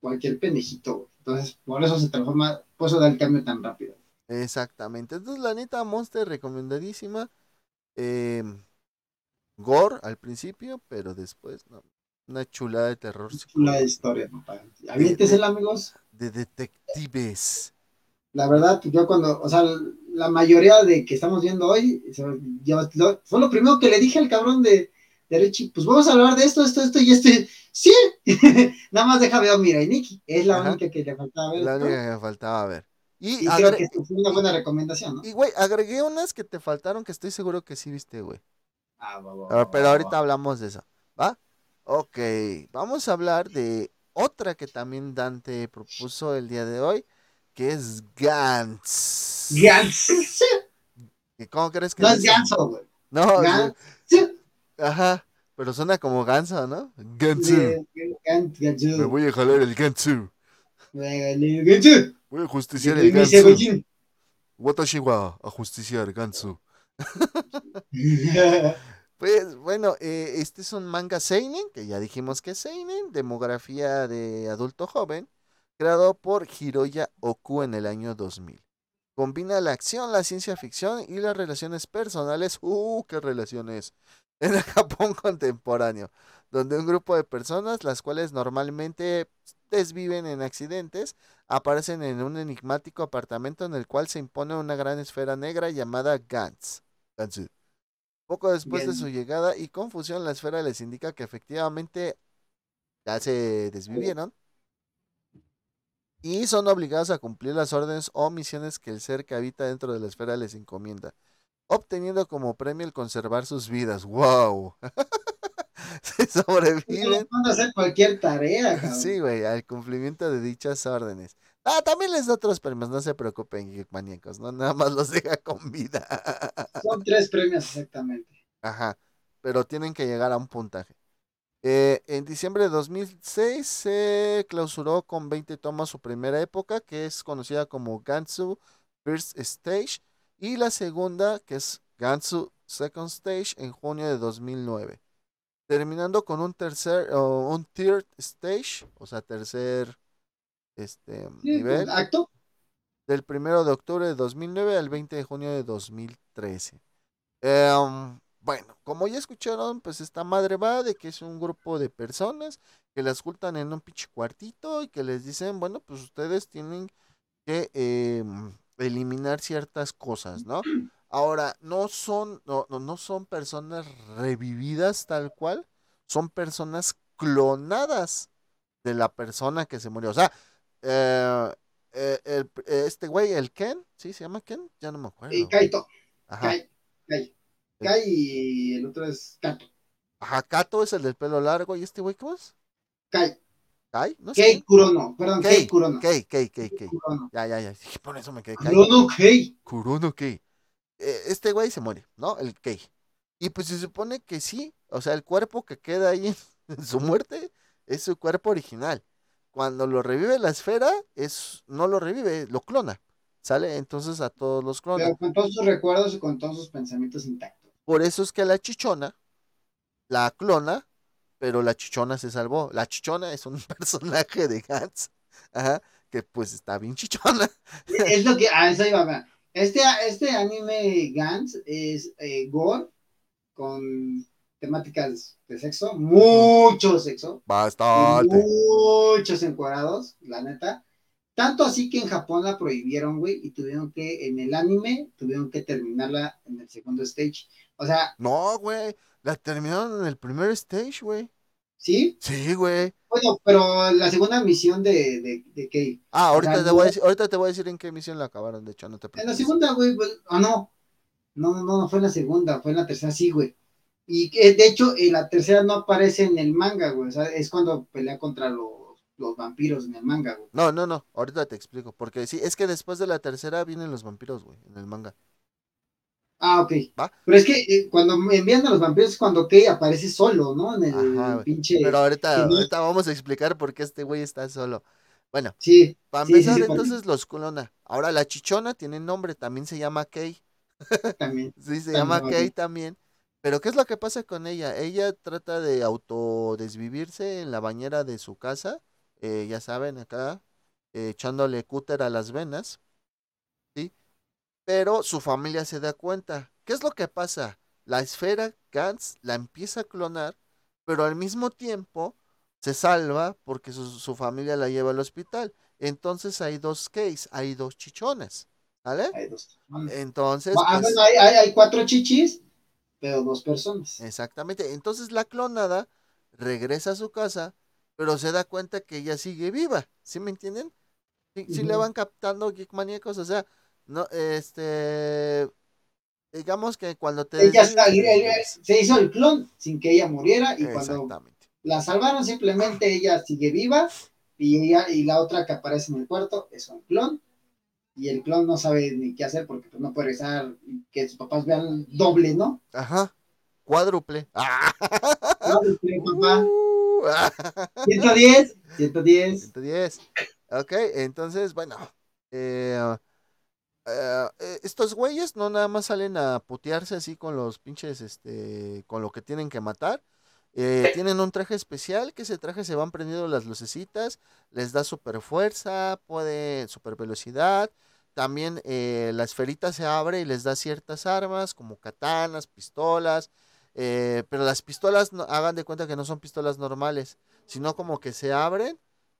cualquier pendejito, Entonces, por eso se transforma, por eso da el cambio tan rápido. Exactamente. Entonces, la neta Monster recomendadísima. Eh, gore al principio, pero después, no. Una chulada de terror. Una de historia, papá. Aviéntesela, amigos. De detectives. La verdad, yo cuando, o sea, la mayoría de que estamos viendo hoy, fue lo primero que le dije al cabrón de, de Richie, pues vamos a hablar de esto, esto, esto y este. Sí, nada más deja ver mira, y Nicky, es la única que le faltaba ver. La única que le faltaba ver. Y, creo que fue una buena recomendación, ¿no? Y güey, agregué unas que te faltaron que estoy seguro que sí viste, güey. Ah, va, Pero ahorita hablamos de eso, ¿va? Ok, vamos a hablar de otra que también Dante propuso el día de hoy, que es Gantz. Gantz. ¿Cómo crees que No es Ganso, güey. No, Gantz. Ajá, pero suena como ganso, ¿no? Gansu. Me voy a jalar el gansu. Voy a justiciar el gansu. Watashi wa a justiciar gansu. Pues bueno, eh, este es un manga Seinen, que ya dijimos que es Seinen, demografía de adulto joven, creado por Hiroya Oku en el año 2000. Combina la acción, la ciencia ficción y las relaciones personales. ¡Uh, qué relaciones! En el Japón contemporáneo, donde un grupo de personas, las cuales normalmente desviven en accidentes, aparecen en un enigmático apartamento en el cual se impone una gran esfera negra llamada Gantz. Poco después de su llegada y confusión, la esfera les indica que efectivamente ya se desvivieron y son obligados a cumplir las órdenes o misiones que el ser que habita dentro de la esfera les encomienda, obteniendo como premio el conservar sus vidas. ¡Wow! se sobreviven. Hacer cualquier tarea. Sí, güey, al cumplimiento de dichas órdenes. Ah, también les da otros premios, no se preocupen, maníacos, ¿no? Nada más los deja con vida. Son tres premios exactamente. Ajá, pero tienen que llegar a un puntaje. Eh, en diciembre de 2006 se clausuró con 20 tomas su primera época, que es conocida como Gansu First Stage, y la segunda, que es Gansu Second Stage, en junio de 2009. Terminando con un tercer, o un third stage, o sea, tercer este nivel. ¿Acto? Del primero de octubre de 2009 al 20 de junio de 2013. Em, bueno, como ya escucharon, pues esta madre va de que es un grupo de personas que las juntan en un pinche cuartito y que les dicen, bueno, pues ustedes tienen que em, eliminar ciertas cosas, ¿no? Ahora, no son, no, no son personas revividas tal cual, son personas clonadas de la persona que se murió. O sea, eh, eh, este güey, el Ken, ¿sí? ¿Se llama Ken? Ya no me acuerdo. Y Kaito. Ajá. Kai y el otro es Kato. Ajá, Kato es el del pelo largo. ¿Y este güey cómo es? Kai. ¿Kai? No sé. Kei Kurono. Perdón, Kei, Kei Kurono. Kei, Kei, Kei, Kei. Kurono. Ya, ya, ya. Por eso me quedé Kai. Kurono Kei. Kurono Kei. Eh, este güey se muere, ¿no? El Kei. Y pues se supone que sí. O sea, el cuerpo que queda ahí en su muerte es su cuerpo original. Cuando lo revive la esfera, es no lo revive, lo clona. ¿Sale? Entonces a todos los clona. Pero con todos sus recuerdos y con todos sus pensamientos intactos. Por eso es que la chichona la clona, pero la chichona se salvó. La chichona es un personaje de Gantz, ajá, que pues está bien chichona. Es lo que. Ah, eso iba a ver. Este, este anime Gantz es eh, gore con temáticas de sexo, mucho sexo, Bastante. muchos encuadrados, la neta. Tanto así que en Japón la prohibieron, güey, y tuvieron que, en el anime, tuvieron que terminarla en el segundo stage. O sea, No, güey. La terminaron en el primer stage, güey. ¿sí? Sí, güey. Bueno, pero la segunda misión de, de, de Kei. Ah, ahorita sea, te, voy a decir, ahorita te voy a decir en qué misión la acabaron, de hecho, no te En la preocupes. segunda, güey, pues, ah, no. No, no, no, no fue en la segunda, fue en la tercera, sí, güey. Y que, de hecho, en la tercera no aparece en el manga, güey. O sea, es cuando pelea contra los, los vampiros en el manga, güey. No, no, no, ahorita te explico. Porque sí, es que después de la tercera vienen los vampiros, güey, en el manga. Ah, ok. ¿Va? Pero es que eh, cuando me envían a los vampiros es cuando Kei aparece solo, ¿no? En el Ajá, pinche. Pero ahorita, ahorita vamos a explicar por qué este güey está solo. Bueno, Sí, para sí, empezar, sí, entonces los clona. Ahora la chichona tiene nombre, también se llama Kei. también. Sí, se También llama Kei. también. Pero ¿qué es lo que pasa con ella? Ella trata de autodesvivirse en la bañera de su casa, eh, ya saben, acá, eh, echándole cúter a las venas, ¿sí? Pero su familia se da cuenta. ¿Qué es lo que pasa? La esfera Gantz la empieza a clonar, pero al mismo tiempo se salva porque su, su familia la lleva al hospital. Entonces hay dos Keis, hay dos chichones, ¿vale? Hay dos. Entonces, Ah, pues, hay, hay cuatro chichis, pero dos personas. Exactamente. Entonces la clonada regresa a su casa, pero se da cuenta que ella sigue viva. ¿Sí me entienden? Sí, sí le van captando geek maníacos. O sea, no, este. Digamos que cuando te. Ella está- se hizo el clon sin que ella muriera y cuando la salvaron simplemente ella sigue viva y ella y la otra que aparece en el cuarto es un clon y el clon no sabe ni qué hacer porque pues, no puede regresar y que sus papás vean doble, ¿no? Ajá. Cuádruple. ¡Ah! Este, papá, Uh, 110, 110. 110. Ok, entonces, bueno. eh, eh, estos güeyes no nada más salen a putearse así con los pinches, este, con lo que tienen que matar. Eh, tienen un traje especial, que ese traje se van prendiendo las lucecitas, les da super fuerza, puede super velocidad. También eh, la esferita se abre y les da ciertas armas, como katanas, pistolas. eh, pero las pistolas, no- hagan de cuenta que no son pistolas normales, sino como que se abren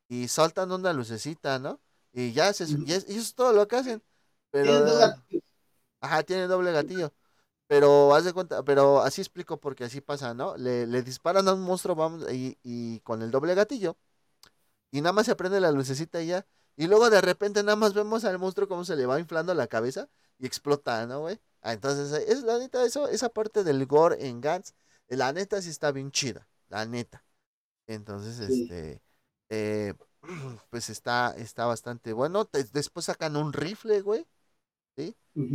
y saltan una lucecita, ¿no? Y ya, se, y es- y eso es todo lo que hacen. Pero, gatillos. Ajá, tiene doble gatillo. Pero haz de cuenta, pero así explico porque así pasa, ¿no? Le, le disparan a un monstruo vamos, y, y con el doble gatillo. Y nada más se prende la lucecita y ya. Y luego de repente nada más vemos al monstruo como se le va inflando la cabeza y explota, ¿no, güey? Ah, entonces, eh, es la neta, eso, esa parte del gore en Gantz, eh, la neta sí está bien chida, la neta. Entonces, Sí. este, eh, pues está, está bastante bueno. Te- después sacan un rifle, güey.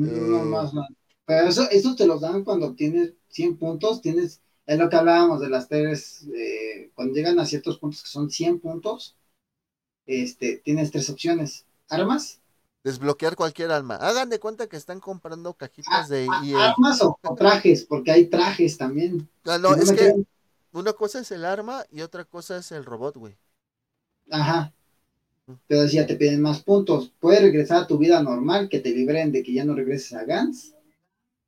Eh, no más, no. Pero eso, eso te los dan cuando tienes 100 puntos, tienes, es lo que hablábamos de las tres, eh, cuando llegan a ciertos puntos que son 100 puntos, este, tienes tres opciones, armas, Desbloquear cualquier alma. Hagan de cuenta que están comprando cajitas de a- EA. armas o, o trajes, porque hay trajes también. Ah, no, Si es me que creen- una cosa es el arma y otra cosa es el robot, güey. Ajá. Pero si ya te piden más puntos, puedes regresar a tu vida normal, que te liberen de que ya no regreses a Gans.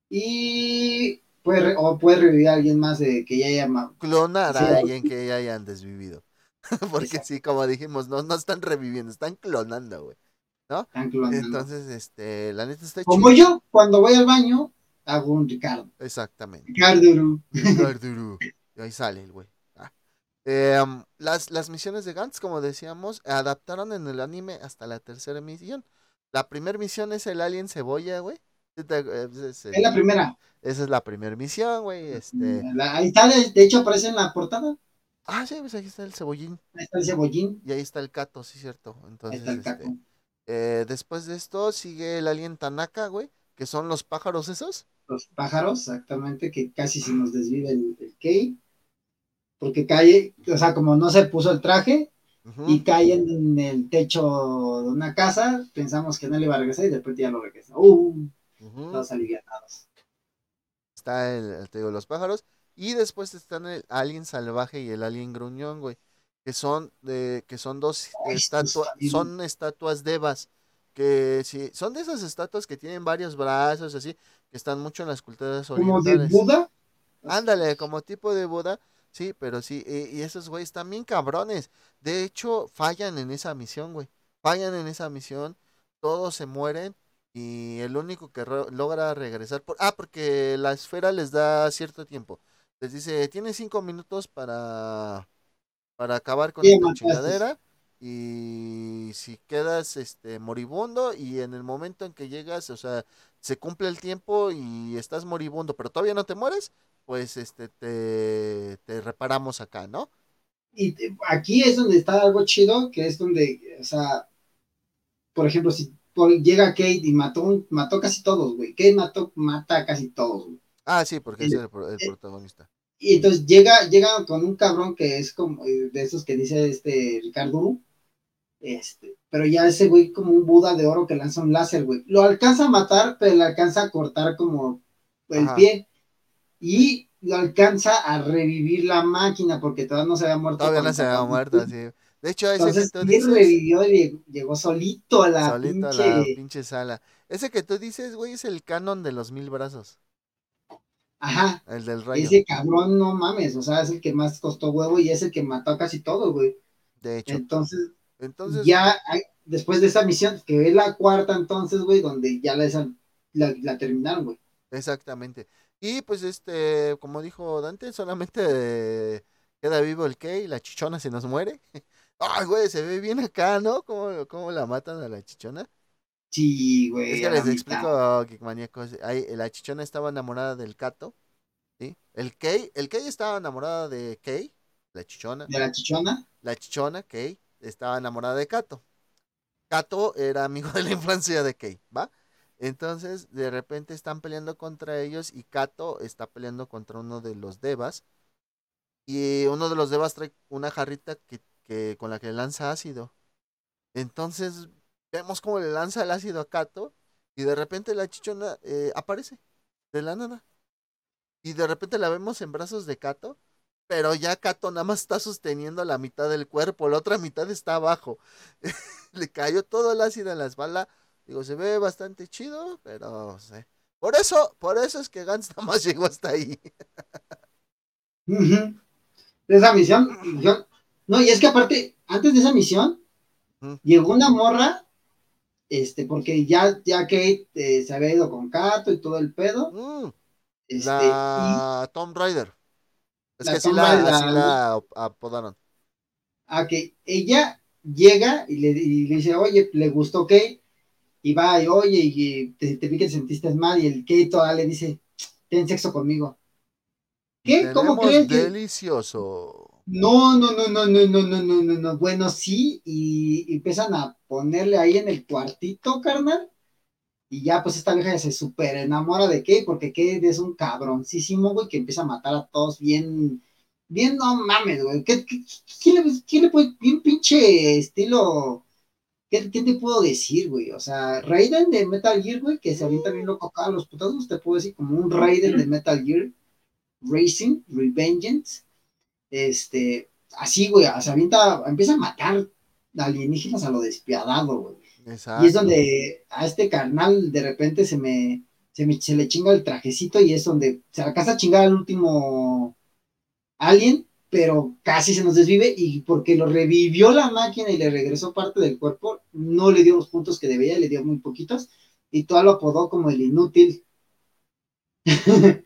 Y puedes, o puedes revivir a alguien más de que ya haya Clonar a alguien que ya hayan desvivido. Porque Exacto. sí, como dijimos, no, no están reviviendo, están clonando, güey. tan clonando. Entonces, este, la neta está Como chido. yo, cuando voy al baño, hago un Ricardo. Exactamente. Ricardo. Ricardo. Y ahí sale el güey. Ah. Eh, um, las, las misiones de Gantz, como decíamos, adaptaron en el anime hasta la tercera misión. La primera misión es el alien cebolla, güey. Eh, es, la primera. esa es la primera misión, güey. Este. La- ahí está, de, de hecho aparece en la portada. Ah, sí, pues aquí está el cebollín. Ahí está el cebollín. Y ahí está el cato, sí, cierto. Ahí Entonces, está el este, eh, después de esto sigue el alien Tanaka, güey. Que son los pájaros esos. Los pájaros, exactamente, que casi se nos desvive el, el Key. Porque cae, o sea, como no se puso el traje y cae en el techo de una casa, pensamos que no le iba a regresar y de repente ya lo regresa. ¡Uh! ujú. Todos alivianados. Está el, el- te digo, los pájaros. Y después están el alien salvaje y el alien gruñón, güey. Que son de, que son dos estatuas, son estatuas devas. Que sí, son de esas estatuas que tienen varios brazos, así, que están mucho en las culturas Como de orientales. Buda. Ándale, como tipo de Buda. Sí, pero sí, y, y esos güeyes también cabrones. De hecho, fallan en esa misión, güey. Fallan en esa misión, todos se mueren y el único que logra regresar por... Ah, porque la esfera les da cierto tiempo. Les dice, tienes cinco minutos para, para acabar con esta chingadera y si quedas este moribundo y en el momento en que llegas, o sea, se cumple el tiempo y estás moribundo, pero todavía no te mueres, pues este te, te reparamos acá, ¿no? Y te- aquí es donde está algo chido, que es donde, o sea, por ejemplo, si por- llega Kate y mató, mató casi todos, güey. Kate mató, mata a casi todos, güey. Ah, sí, porque es El- el, eh, protagonista. Y entonces llega, llega con un cabrón que es como eh, de esos que dice este Ricardo. Este, pero ya ese güey como un Buda de oro que lanza un láser, güey. Lo alcanza a matar, pero le alcanza a cortar como el Ajá. pie. Y lo alcanza a revivir la máquina porque todavía no se había muerto. Todavía no se había muerto, sí. De hecho, ese Entonces, que tú dices, revivió y llegó, solito a la solito a pinche. la pinche sala. Ese que tú dices, güey, es el canon de los mil brazos, Ajá. el del rayo. Ese cabrón, no mames. O sea, es el que más costó huevo y es el que mató a casi todo, güey. De hecho, Entonces, entonces, ya hay- después de esa misión, que es la cuarta entonces, güey, donde ya la, esa- la, la terminaron, güey. exactamente. Y pues este, como dijo Dante, solamente eh, queda vivo el Key, la chichona se nos muere. Ay, güey, se ve bien acá, ¿no? ¿Cómo, cómo la matan a la chichona? Sí, güey. Es que les explico, Geekmaníacos. La chichona estaba enamorada del Cato, ¿sí? El Kei, el Kei estaba enamorada de Kei, la chichona. De la chichona. La chichona, Kei, estaba enamorada de Kato. Kato era amigo de la infancia de Kei, ¿va? Entonces, de repente están peleando contra ellos y Kato está peleando contra uno de los devas. Y uno de los devas trae una jarrita que, que- con la que lanza ácido. Entonces, vemos cómo le lanza el ácido a Kato y de repente la chichona eh, aparece de la nada. Y de repente la vemos en brazos de Kato, pero ya Kato nada más está sosteniendo la mitad del cuerpo, la otra mitad está abajo. le cayó todo el ácido en la espalda. Digo, se ve bastante chido, pero sé. Por eso, por eso es que Gantz nada más llegó hasta ahí. Esa misión, yo- no, y es que aparte, antes de esa misión, llegó una morra, este, porque ya, ya Kate eh, se había ido con Kato y todo el pedo, Mm, este, la Tomb Raider. Es La que así la, así la- la ap- apodaron. a que ella llega y le, y le dice, oye, le gustó Kate, y va, y oye, y te, te vi que te sentiste mal, y el Kate todavía le dice, ten sexo conmigo. ¿Qué? ¿Cómo que...? delicioso. No, no, no, no, no, no, no, no, no, no. Bueno, sí, y, empiezan a ponerle ahí en el cuartito, carnal. Y ya, pues esta vieja se súper enamora de Kate, porque Kate es un cabroncísimo, güey, que empieza a matar a todos bien, bien, no mames, güey. ¿Qué, quién, le, quién le puede, bien pinche estilo, ¿qué, qué te puedo decir, güey? O sea, Raiden de Metal Gear, güey, que se avienta bien loco acá a los putazos, te puedo decir como un Raiden de Metal Gear Racing, Revengeance este, así, güey, se avienta, empieza a matar alienígenas a lo despiadado, güey. Exacto. Y es donde a este carnal de repente se me, se me, se le chinga el trajecito y es donde se alcanza a chingar al último alien, pero casi se nos desvive y porque lo revivió la máquina y le regresó parte del cuerpo, no le dio los puntos que debía, le dio muy poquitos y todo lo apodó como el inútil.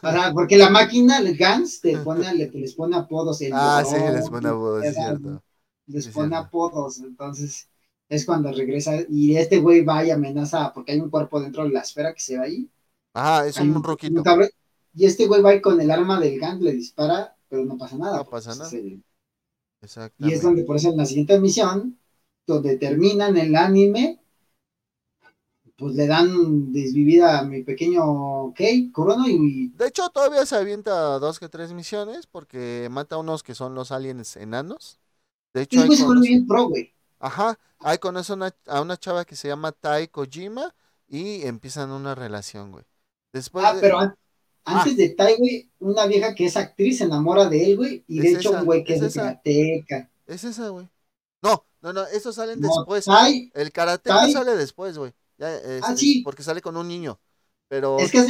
Para, porque la máquina, el Gans, te pone, le- les pone apodos. el Ah, sí, les pone apodos, es cierto. Les es pone cierto. apodos. Entonces, es cuando regresa y este güey va y amenaza porque hay un cuerpo dentro de la esfera que se va ahí. Ah, es Hay un roquito. y este güey va y con el arma del gang le dispara, pero no pasa nada. No pasa nada. se- y es donde por eso en la siguiente misión, donde terminan el anime, pues le dan desvivida a mi pequeño Kei, Kurono, y De hecho, todavía se avienta dos que tres misiones porque mata a unos que son los aliens enanos. De hecho, se vuelve conoce- bien pro, güey. Ajá, ahí conoce una- a una chava que se llama Tai Kojima y empiezan una relación, güey. Después Ah, de- pero an- antes de Tai, güey, una vieja que es actriz se enamora de él, güey, y de Es hecho esa, güey que es es, de karateca. Es esa, güey. No, no, no, esos salen No, después. Tai, El karate Tai- sale después, güey. Ya, es- Ah, sí. porque sale con un niño. Pero es que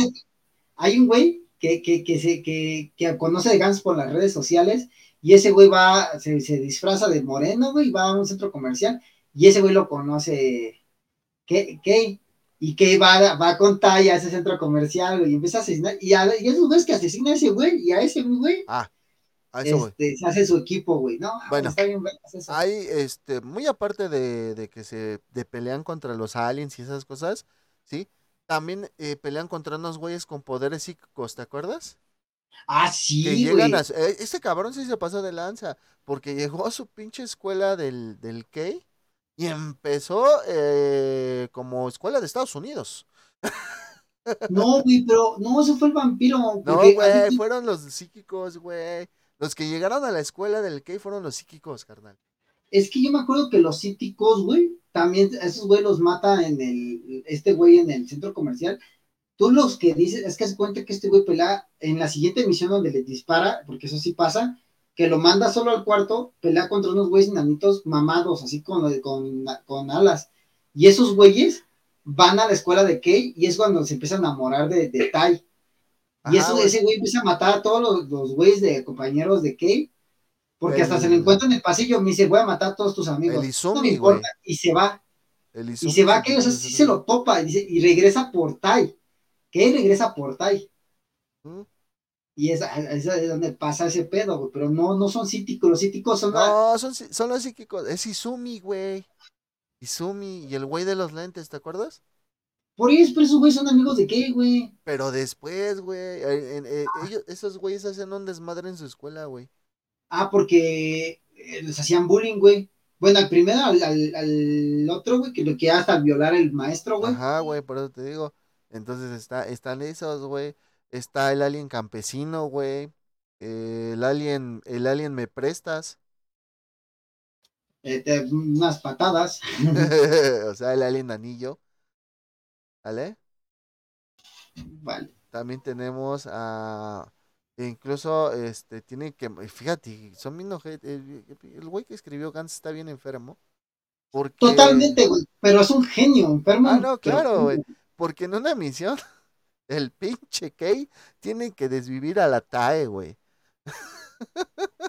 hay un güey que, que, que, se, que, que conoce de Gans por las redes sociales, y ese güey va, se, se disfraza de moreno, güey, va a un centro comercial, y ese güey lo conoce, ¿qué? qué? Y que va, va con Tai a ese centro comercial, güey, y empieza a asesinar, y, a, y esos güeyes que asesina a ese güey, y a ese güey, a eso, güey. este, se hace su equipo, güey, ¿no? Bueno. está bien, vergas eso. Hay, este, muy aparte de, de que se de pelean contra los aliens y esas cosas, ¿sí? También eh, pelean contra unos güeyes con poderes psíquicos, ¿te acuerdas? Ah, que sí, llegan güey. a... eh, Este cabrón sí se pasó de lanza, porque llegó a su pinche escuela del, del Key y empezó eh, como escuela de Estados Unidos. No, güey, pero, no, eso fue el vampiro. No, güey, fueron los psíquicos, güey. Los que llegaron a la escuela del Key fueron los psíquicos, carnal. Es que yo me acuerdo que los cíticos, güey, también esos güey los mata en el, este güey en el centro comercial. Tú los que dices, es que se cuenta que este güey pelea en la siguiente misión donde le dispara, porque eso sí pasa, que lo manda solo al cuarto, pelea contra unos güeyes enanitos mamados, así con, con, con alas. Y esos güeyes van a la escuela de Kei y es cuando se empieza a enamorar de, de Tai. Y eso, güey. ese güey empieza a matar a todos los, los güeyes de compañeros de Kei. Porque hasta se lo encuentra en el pasillo, me dice, voy a matar a todos tus amigos. El Izumi, no me importa. güey. Y se va. El Y se va, que o sea, sí se lo topa. Y, dice, y regresa por Tai. Que regresa por Tai. ¿Mm? Y esa, esa es donde pasa ese pedo, güey. Pero no, no son cíticos. Los cíticos son. la- No, son, son los psíquicos. Es Izumi, güey. Izumi y el güey de los lentes, ¿te acuerdas? Por eso, esos güeyes son amigos de qué, güey. Pero después, güey, eh, ellos, esos güeyes hacen un desmadre en su escuela, güey. Ah, porque eh, les hacían bullying, güey. Bueno, al primero, al, al, al otro, güey, que lo que hasta violar el maestro, güey. Ajá, güey, por eso te digo. Entonces está, están esos, güey. Está el alien campesino, güey. Eh, el alien, el alien me prestas. Eh, te- unas patadas. o sea, el alien anillo. ¿Vale? vale. También tenemos a. Incluso, este, tiene que. Fíjate, son bien El, güey que escribió Gantz está bien enfermo. Porque. Totalmente, güey. Pero es un genio, enfermo. Ah, no, claro, güey. Porque en una misión, el pinche Kei tiene que desvivir a la TAE, güey.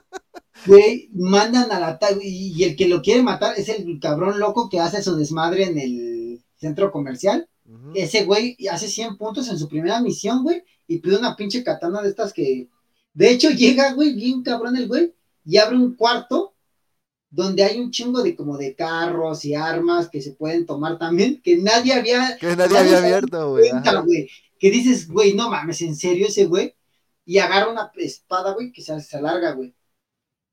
Güey, mandan a la ta- y, y el que lo quiere matar es el cabrón loco que hace su desmadre en el centro comercial. Ese güey hace 100 puntos en su primera misión, güey, y pide una pinche katana de estas que... De hecho, llega, güey, bien cabrón el güey, y abre un cuarto donde hay un chingo de como de carros y armas que se pueden tomar también, que nadie había Que nadie había abierto, güey. Que dices, güey, no mames, en serio ese güey. Y agarra una espada, güey, que se, se alarga, güey.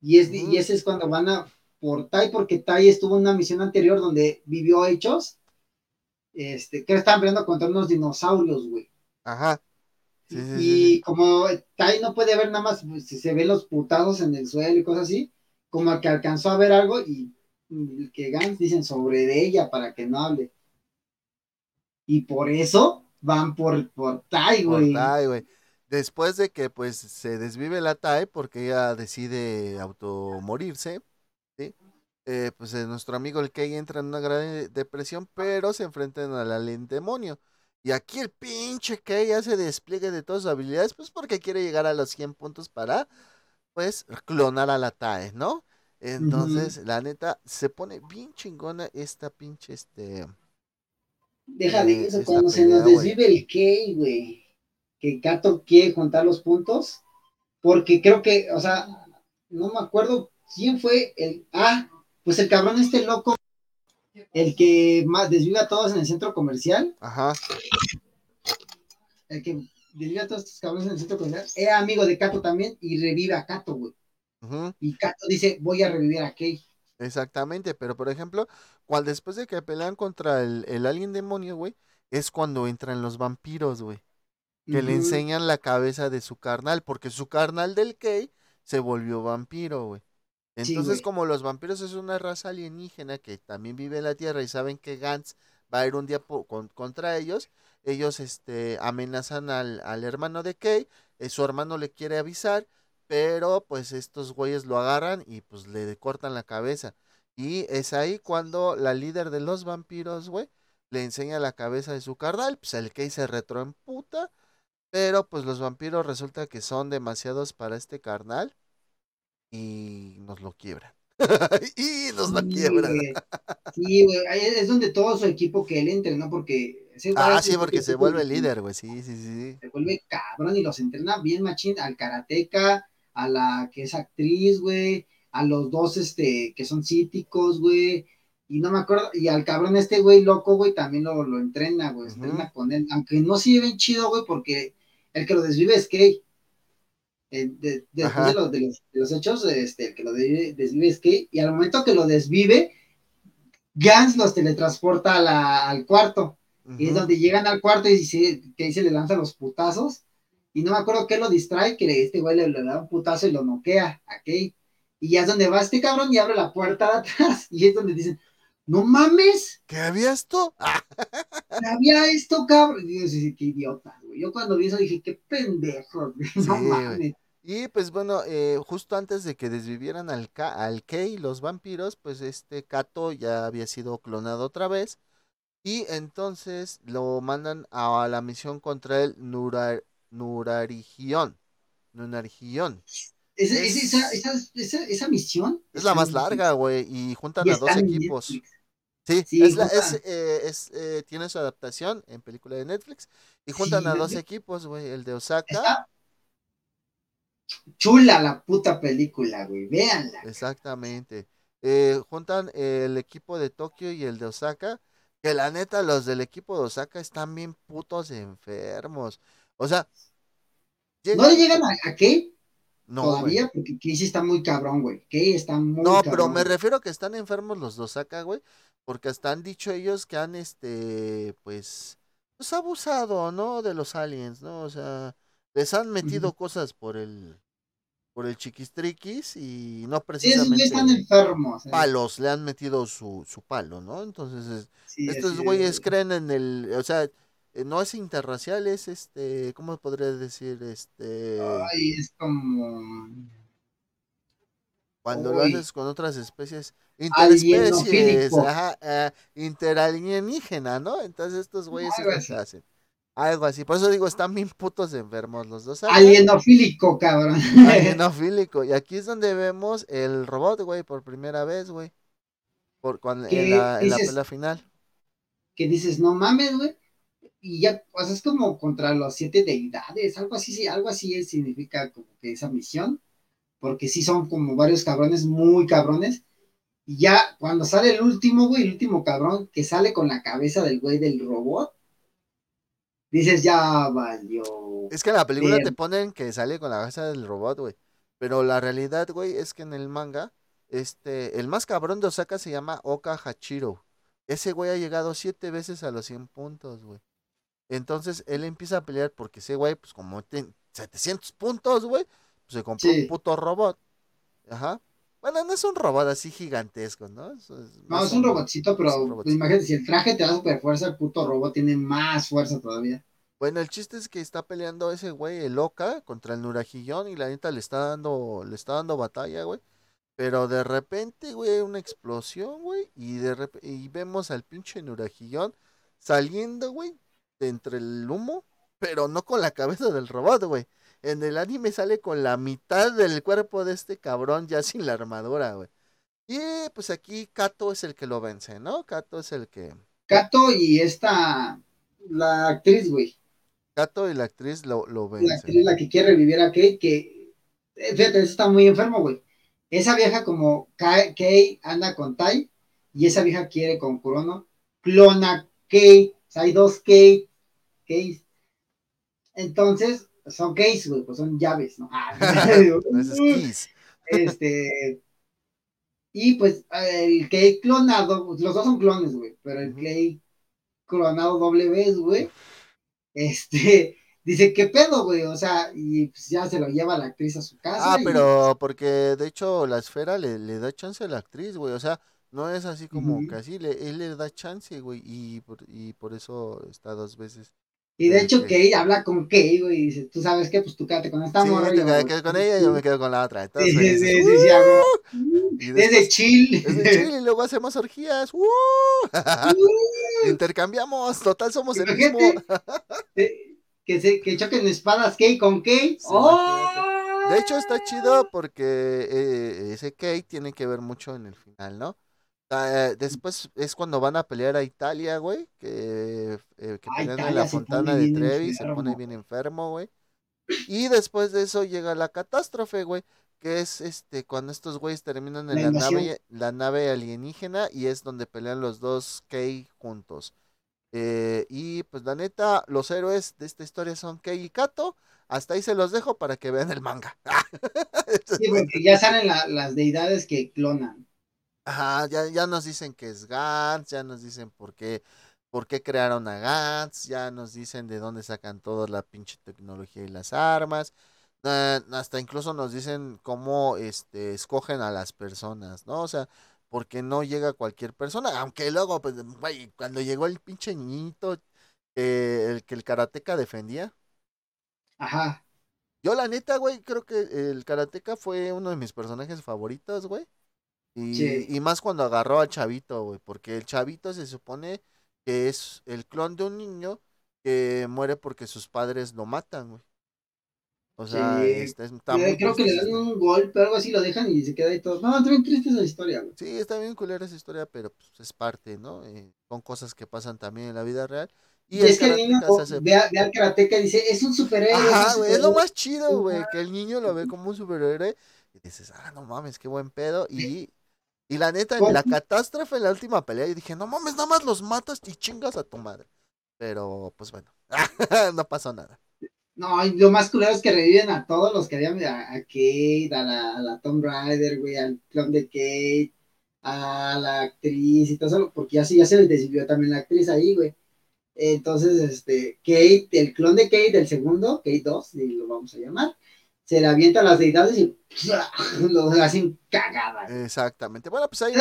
Y, es, y ese es cuando van a por Tai, porque Tai estuvo en una misión anterior donde vivió hechos. Este, que estaban peleando contra unos dinosaurios, güey. Ajá. Sí, sí, sí, y sí. como Tai no puede ver nada más, pues, si se ven los putados en el suelo y cosas así, como que alcanzó a ver algo y mm, que Gans dicen sobre de ella para que no hable. Y por eso van por, por Tai, Por güey. TAE, güey. Después de que pues se desvive la TAE porque ella decide automorirse. Eh, pues eh, nuestro amigo el Kei entra en una gran depresión, pero se enfrentan al alien demonio. Y aquí el pinche Kei hace despliegue de todas sus habilidades, pues porque quiere llegar a los 100 puntos para, pues, clonar a la TAE, ¿no? Entonces, la neta, se pone bien chingona esta pinche, este... Deja eh, de eso, esta cuando se nos desvive el Kei, güey. Que Kato quiere juntar los puntos. Porque creo que, o sea, no me acuerdo quién fue el. Ah, pues el cabrón este loco. el que más desvive a todos en el centro comercial, Ajá. el que desvive a todos estos cabrones en el centro comercial, era amigo de Kato también y revive a Kato, güey. ujú, Y Kato dice, voy a revivir a Kei. Exactamente, pero por ejemplo, cual después de que pelean contra el, el alien demonio, güey, es cuando entran los vampiros, güey. Que le enseñan la cabeza de su carnal, porque su carnal del Kei se volvió vampiro, güey. Entonces, como los vampiros es una raza alienígena que también vive en la Tierra y saben que Gantz va a ir un día con- contra ellos, ellos este, amenazan al, al hermano de Kei, eh, su hermano le quiere avisar, pero pues estos güeyes lo agarran y pues le cortan la cabeza. Y es ahí cuando la líder de los vampiros, güey, le enseña la cabeza de su carnal, pues el Kei se retroemputa, pero pues los vampiros resulta que son demasiados para este carnal y nos lo quiebran. y nos lo Sí, quiebran. Sí, güey, ahí es donde todo su equipo que él entrenó, porque ese Ah, sí, porque se vuelve líder, güey. Sí, sí, sí. Se vuelve cabrón y los entrena bien machín al karateca, a la que es actriz, güey, a los dos, este, que son cíticos, güey, y no me acuerdo, y al cabrón este, güey, loco, güey, también lo, lo entrena, güey, Ujú. entrena con él, aunque no se lleven chido, güey, porque el que lo desvive es Kei. Eh, de- después de los, de, los, de los hechos, este, el que lo desvive, es y al momento que lo desvive, Gans los teletransporta a la- al cuarto. Y es donde llegan al cuarto y dice, que ahí se le lanza los putazos. Y no me acuerdo qué lo distrae, que este güey le, le da un putazo y lo noquea a Kate. Y ya es donde va este cabrón y abre la puerta de atrás. Y es donde dicen, no mames, ¿Qué había esto? Ah, había esto, cabrón. Y yo, sí, qué idiota, güey. Yo cuando vi eso dije, qué pendejo, güey. No Sí, mames. Y pues bueno, eh, justo antes de que desvivieran al, al Kei, los vampiros, pues este Kato ya había sido clonado otra vez. Y entonces lo mandan a la misión contra el Nurar, Nurarigion. Esa, Es- esa, esa, esa, esa misión Es la más larga, güey, y juntan. Y a dos equipos. Netflix. Sí, Sí, es la- es, juntan- eh, es, eh, tiene su adaptación en película de Netflix. Y juntan Sí, a dos equipos, güey, el de Osaka. Está chula la puta película, güey. Véanla. Exactamente. Eh, juntan el equipo de Tokio y el de Osaka. Que la neta, los del equipo de Osaka están bien putos enfermos. O sea, ¿No le llegan- a, a Kei No, todavía? güey. Porque sí está muy cabrón, güey. Kei está muy No, cabrón. pero me refiero que están enfermos los de Osaka, güey. Porque hasta han dicho ellos que han, este, pues, pues abusado, ¿no? De los aliens, ¿no? O sea, les han metido cosas por el, por el chiquistriquis y no güeyes están precisamente enfermos. eh. palos, le han metido su, su palo, ¿no? Entonces, Sí, estos güeyes creen en el, o sea, eh, no es interracial, es este, ¿cómo podría decir? Este, Ay, es como. cuando lo haces con otras especies, interespecies, ajá, ah, interalienígena, ¿no? Entonces estos güeyes que hacen. Algo así, por eso digo, están bien putos enfermos los dos. Alienofílico, cabrón. Alienofílico. Y aquí es donde vemos el robot, güey, por primera vez, güey. Por, cuando, en, ¿Qué la, en la pelea final. que dices, no mames, güey. Y ya, pues es como contra los siete deidades, algo así, sí, algo así significa como que esa misión, porque sí son como varios cabrones, muy cabrones. Y ya cuando sale el último, güey, el último cabrón que sale con la cabeza del güey del robot, dices, ya valió. Es que en la película Bien. te ponen que sale con la cabeza del robot, güey. Pero la realidad, güey, es que en el manga, este, el más cabrón de Osaka se llama Oka Hachiro. Ese güey ha llegado siete veces a los 100 puntos, güey. Entonces él empieza a pelear porque ese güey, pues como tiene 700 puntos, güey, pues se compró Sí. un puto robot. Ajá. Bueno, no es un robot así gigantesco, ¿no? Eso es No, es un robotcito, pero es un pues, robotcito. imagínate, si el traje te da super fuerza, el puto robot tiene más fuerza todavía. Bueno, el chiste es que está peleando ese güey, el Oka, contra el Nurajillón y la neta le está dando, le está dando batalla, güey. Pero de repente, güey, hay una explosión, güey, y de rep- y vemos al pinche Nurajillón saliendo, güey, de entre el humo, pero no con la cabeza del robot, güey. En el anime sale con la mitad del cuerpo de este cabrón ya sin la armadura, güey. Y pues aquí Kato es el que lo vence, ¿no? Kato es el que Kato y esta, la actriz, güey. Kato y la actriz lo, lo la vencen. actriz la que quiere revivir a Kate, que eh, fíjate, está muy enfermo, güey. Esa vieja como Ka- Kay anda con Tai, y esa vieja quiere con Crono, clona Kate, o sea, hay dos Kate, Kate. Entonces, son Kates, güey, pues son llaves, ¿no? Ah, este, y pues el Kate clonado, pues, los dos son clones, güey, pero el Kate clonado doble vez, güey, este, dice, ¿qué pedo, güey? O sea, y pues ya se lo lleva la actriz a su casa. Ah, pero porque de hecho la esfera le, le da chance a la actriz, güey, o sea, no es así como que así, le, él le da chance, güey, y por, y por eso está dos veces. Y de hecho, Kate habla con Kate, güey, y dice, tú sabes qué, pues tú quédate con esta sí, morra. Sí, te quedas con ella y yo me quedo con la otra. Entonces, sí, sí, sí, sí, sí, Desde chill. Desde chill y luego hacemos orgías. ¡Uh! Intercambiamos, total somos el mismo. que, se, que choquen espadas Kate con Kate. ¡Oh! De hecho, está chido porque eh, ese Kate tiene que ver mucho en el final, ¿no? Ah, después es cuando van a pelear a Italia, güey, que, eh, que pelean en la fontana de Trevi, se pone bien enfermo, güey. Y después de eso llega la catástrofe, güey, que es este cuando estos güeyes terminan en la, nave, la nave alienígena y es donde pelean los dos Kei juntos. Eh, y pues la neta, los héroes de esta historia son Kei y Kato. Hasta ahí se los dejo para que vean el manga. sí, porque ya salen las deidades que clonan. Ajá, ya, ya nos dicen que es Gantz, ya nos dicen por qué, por qué crearon a Gantz, ya nos dicen de dónde sacan toda la pinche tecnología y las armas, ah, hasta incluso nos dicen cómo este, escogen a las personas, ¿no? O sea, porque no llega cualquier persona, aunque luego, pues, güey, cuando llegó el pinche niñito, eh, el que el karateca defendía. Ajá. Yo la neta, güey, creo que el karateca fue uno de mis personajes favoritos, güey. Y, y más cuando agarró al chavito, güey, porque el chavito se supone que es el clon de un niño que muere porque sus padres lo matan, güey. O sea, está, está muy creo que le dan un golpe o algo así, lo dejan y se queda ahí todo. No, está bien triste esa historia, güey. Sí, está bien culera esa historia, pero pues, es parte, ¿no? Eh, son cosas que pasan también en la vida real. Y, es que el niño ve, al karateca y dice, es un superhéroe. Ajá, güey, es lo más chido, güey, que el niño lo ve como un superhéroe y dices, ah, no mames, qué buen pedo. Y y la neta, en la catástrofe, en la última pelea, yo dije, no mames, nada más los matas y chingas a tu madre. Pero, pues bueno, no pasó nada. No, y lo más culero es que reviven a todos los que habían, a, a Kate, a la, a la Tomb Raider, güey, al clon de Kate, a la actriz y todo eso, porque ya, ya se les decidió también la actriz ahí, güey. Entonces, este, Kate, el clon de Kate, el segundo, Kate 2, lo vamos a llamar, se le avienta a las deidades y lo hacen cagada. Exactamente. Bueno, pues ahí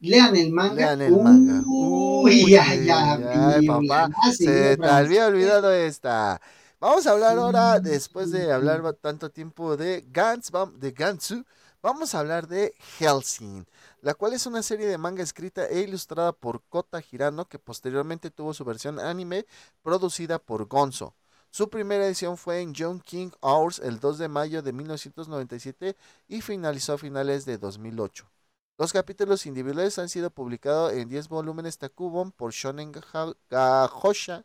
lean el manga. Lean el manga. Uy, ya, ya. papá, se te había olvidado esta. Vamos a hablar ahora, después de hablar tanto tiempo de Gantz, de Gantsu, vamos a hablar de Helsing, la cual es una serie de manga escrita e ilustrada por Kota Hirano, que posteriormente tuvo su versión anime producida por Gonzo. Su primera edición fue en John King Hours el 2 de mayo de 1997 y finalizó a finales de 2008. Los capítulos individuales han sido publicados en 10 volúmenes Takubon por Shonen Gahosha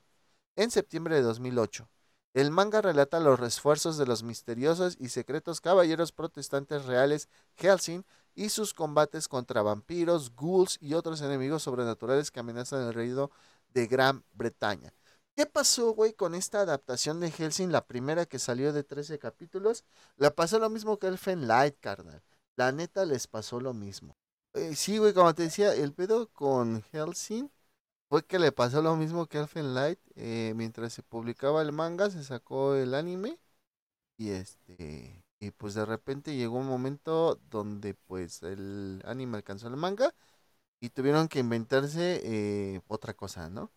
en septiembre de 2008. El manga relata los esfuerzos de los misteriosos y secretos caballeros protestantes reales Helsing y sus combates contra vampiros, ghouls y otros enemigos sobrenaturales que amenazan el reino de Gran Bretaña. ¿Qué pasó, güey, con esta adaptación de Helsing, la primera que salió de 13 capítulos? La pasó lo mismo que Elfen Light, carnal. La neta les pasó lo mismo. Eh, sí, güey, como te decía, el pedo con Helsing fue que le pasó lo mismo que Elfen Light. Eh, mientras se publicaba el manga, se sacó el anime. Y este. Y pues de repente llegó un momento donde pues el anime alcanzó el manga. Y tuvieron que inventarse eh, otra cosa, ¿no?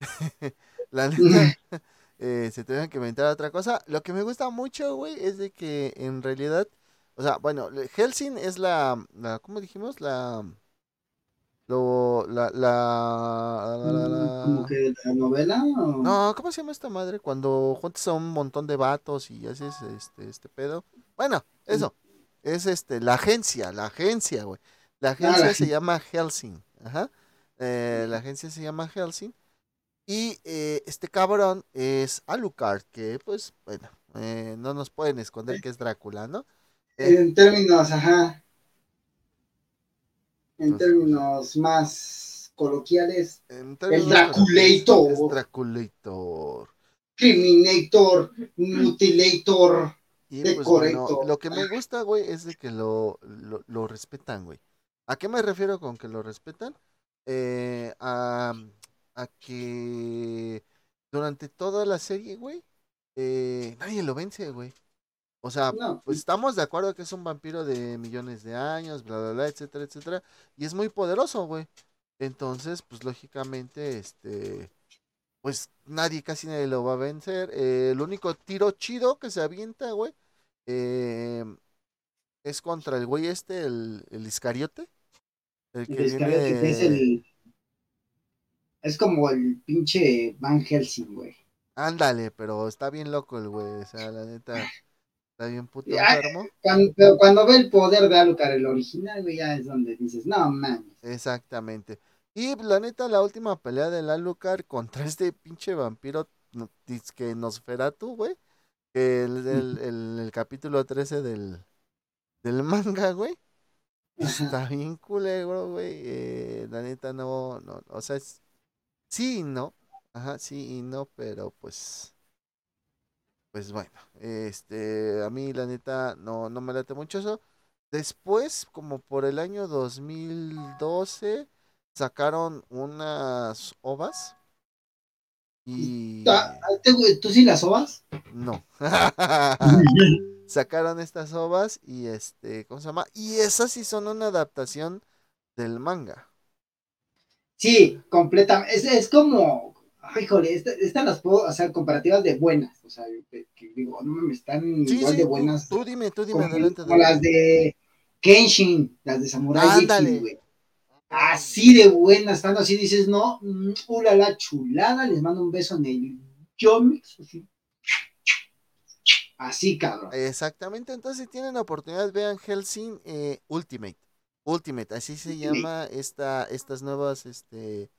La neta, eh, se tuvieron que inventar otra cosa. Lo que me gusta mucho, güey, es de que en realidad, o sea, bueno, Helsing es la, la ¿cómo dijimos? La, lo, la, la, ¿Cómo que la novela? No, ¿cómo se llama esta madre? Cuando juntas a un montón de vatos y haces este, este pedo. Bueno, eso. Es este, la agencia, la agencia, güey. La ah, agencia se llama Helsing. Ajá. Eh, la agencia se llama Helsing. Y eh, este cabrón es Alucard, que pues, bueno, eh, no nos pueden esconder que es Drácula, ¿no? en términos, ajá. En términos más coloquiales, el Draculator, Es Draculator. Criminator, Mutilator. Y De pues bueno, correcto. lo que me gusta, güey, es de que lo, lo, lo respetan, güey. ¿A qué me refiero con que lo respetan? Eh, a, a que durante toda la serie, güey, eh, nadie lo vence, güey. O sea, No, pues estamos de acuerdo que es un vampiro de millones de años, bla, bla, bla, etcétera, etcétera. Y es muy poderoso, güey. Entonces, pues lógicamente, este, pues nadie, casi nadie lo va a vencer. Eh, el único tiro chido que se avienta, güey, eh, es contra el güey este, el, el Iscariote. El que el viene... es el. Es como el pinche Van Helsing, güey. Ándale, pero está bien loco el güey, o sea, la neta, está bien puto Ya, enfermo. Cuando, pero cuando ve el poder de Alucard, el original, güey, ya es donde dices, no mames. Exactamente. Y la neta, la última pelea del Alucard contra este pinche vampiro que Nosferatu, güey. Que el, el, el- el capítulo 13 del, del manga, güey. Está bien culero, güey. eh, la neta, no, no, o sea, es, sí y no. Ajá, sí y no, pero pues, pues bueno, este, a mí la neta no, no me late mucho eso. Después, como por el año 2012, sacaron unas ovas y Ah, ¿te- güey, ¿Tú sí las sobas? no. sacaron estas ovas y este, ¿cómo se llama? Y esas sí son una adaptación del manga. Sí, completamente. Es, es como, ay, híjole, esta- estas las puedo hacer comparativas de buenas. O sea, que, que digo, no mames, están Sí, igual sí, de buenas. Tú, dime, tú dime, como, adelante. como adelante. las de Kenshin, las de Samurai güey. Así de buenas, estando así, dices, no, mm, ula la chulada, les mando un beso en el Yomix, así. Así, cabrón. Exactamente, entonces si tienen oportunidad, vean Helsing eh, Ultimate. Ultimate, así se llama esta, estas nuevas este,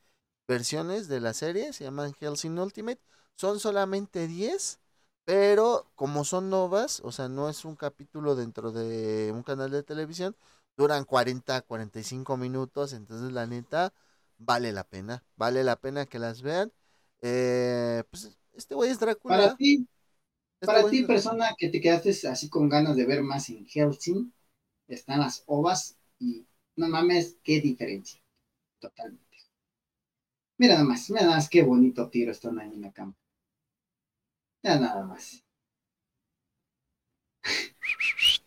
versiones de la serie, se llaman Helsing Ultimate. Son solamente 10, pero como son novas, o sea, no es un capítulo dentro de un canal de televisión, duran 40, 45 minutos, entonces la neta vale la pena, vale la pena que las vean. Eh, pues este güey es Drácula. Para ti, este para ti, es Drácula. persona que te quedaste así con ganas de ver más en Helsing, están las ovas y no mames, qué diferencia. Totalmente. Mira nada más, mira nada más qué bonito tiro están ahí en la cama. Mira nada más.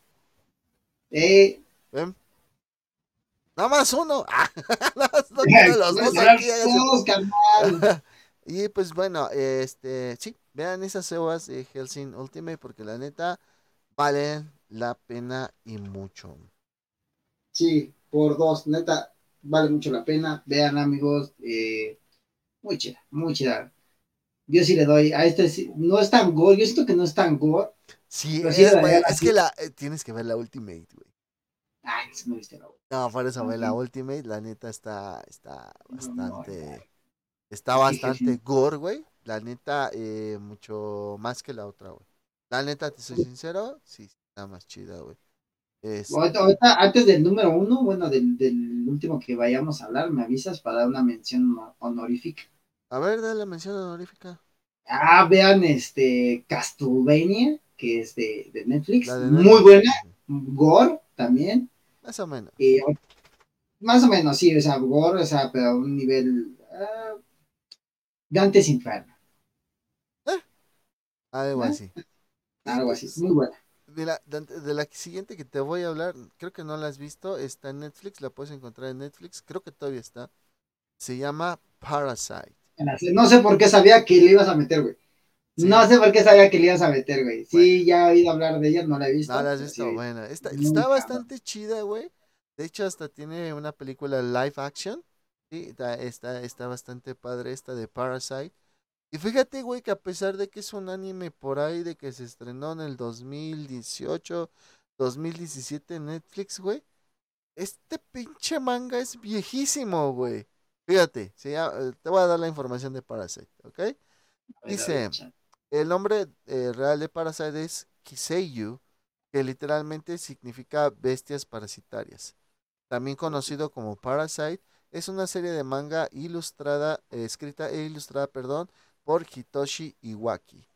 Eh, ¿Ven? Nada más uno. Y pues bueno, este, sí, vean esas ovas de Helsing Ultimate porque la neta valen la pena y mucho. Sí, por dos, neta, vale mucho la pena. Vean, amigos, eh, muy chida, muy chida. Yo sí le doy a este, no es tan gore, yo siento que no es tan gore. Sí, es, sí, que la eh, tienes que ver la Ultimate, güey. Ay, me viste la voz. No, por eso ve la. Ultimate, la neta está, está No, bastante, está bastante gore, güey. La neta, eh, mucho más que la otra, güey. La neta, te soy sincero, sí, está más chida, güey. Este, Ahorita, ahorita, antes del número uno, bueno, del, del último que vayamos a hablar, me avisas para dar una mención honor- honorífica. a ver, dale mención honorífica. Ah, vean este Castlevania, que es de, de Netflix, La muy buena, gore también. Más o menos. Más o menos, sí, o sea, gore, o sea, pero a un nivel. ah, Dante's Inferno, Algo ¿Eh? así. algo así, muy buena. De la, de, de la siguiente que te voy a hablar, creo que no la has visto, está en Netflix, la puedes encontrar en Netflix, creo que todavía está. Se llama Parasite. No sé por qué sabía que le ibas a meter, güey. Sí. No sé por qué sabía que le ibas a meter, güey. Sí, ya he oído hablar de ella, no la he visto. No la has visto, sí. bueno, está, está bastante chida, güey. De hecho, hasta tiene una película live action. Sí, está, está, está bastante padre esta de Parasite. Y fíjate, güey, que a pesar de que es un anime por ahí, de que se estrenó en el 2018, 2017 en Netflix, güey. Este pinche manga es viejísimo, güey. Fíjate, llama- eh, te voy a dar la información de Parasite, ¿ok? Dice-. El nombre eh, real de Parasite es Kiseiyu, que literalmente significa bestias parasitarias. también conocido como Parasite, es una serie de manga ilustrada, eh, escrita e ilustrada, perdón, por Hitoshi Iwaki.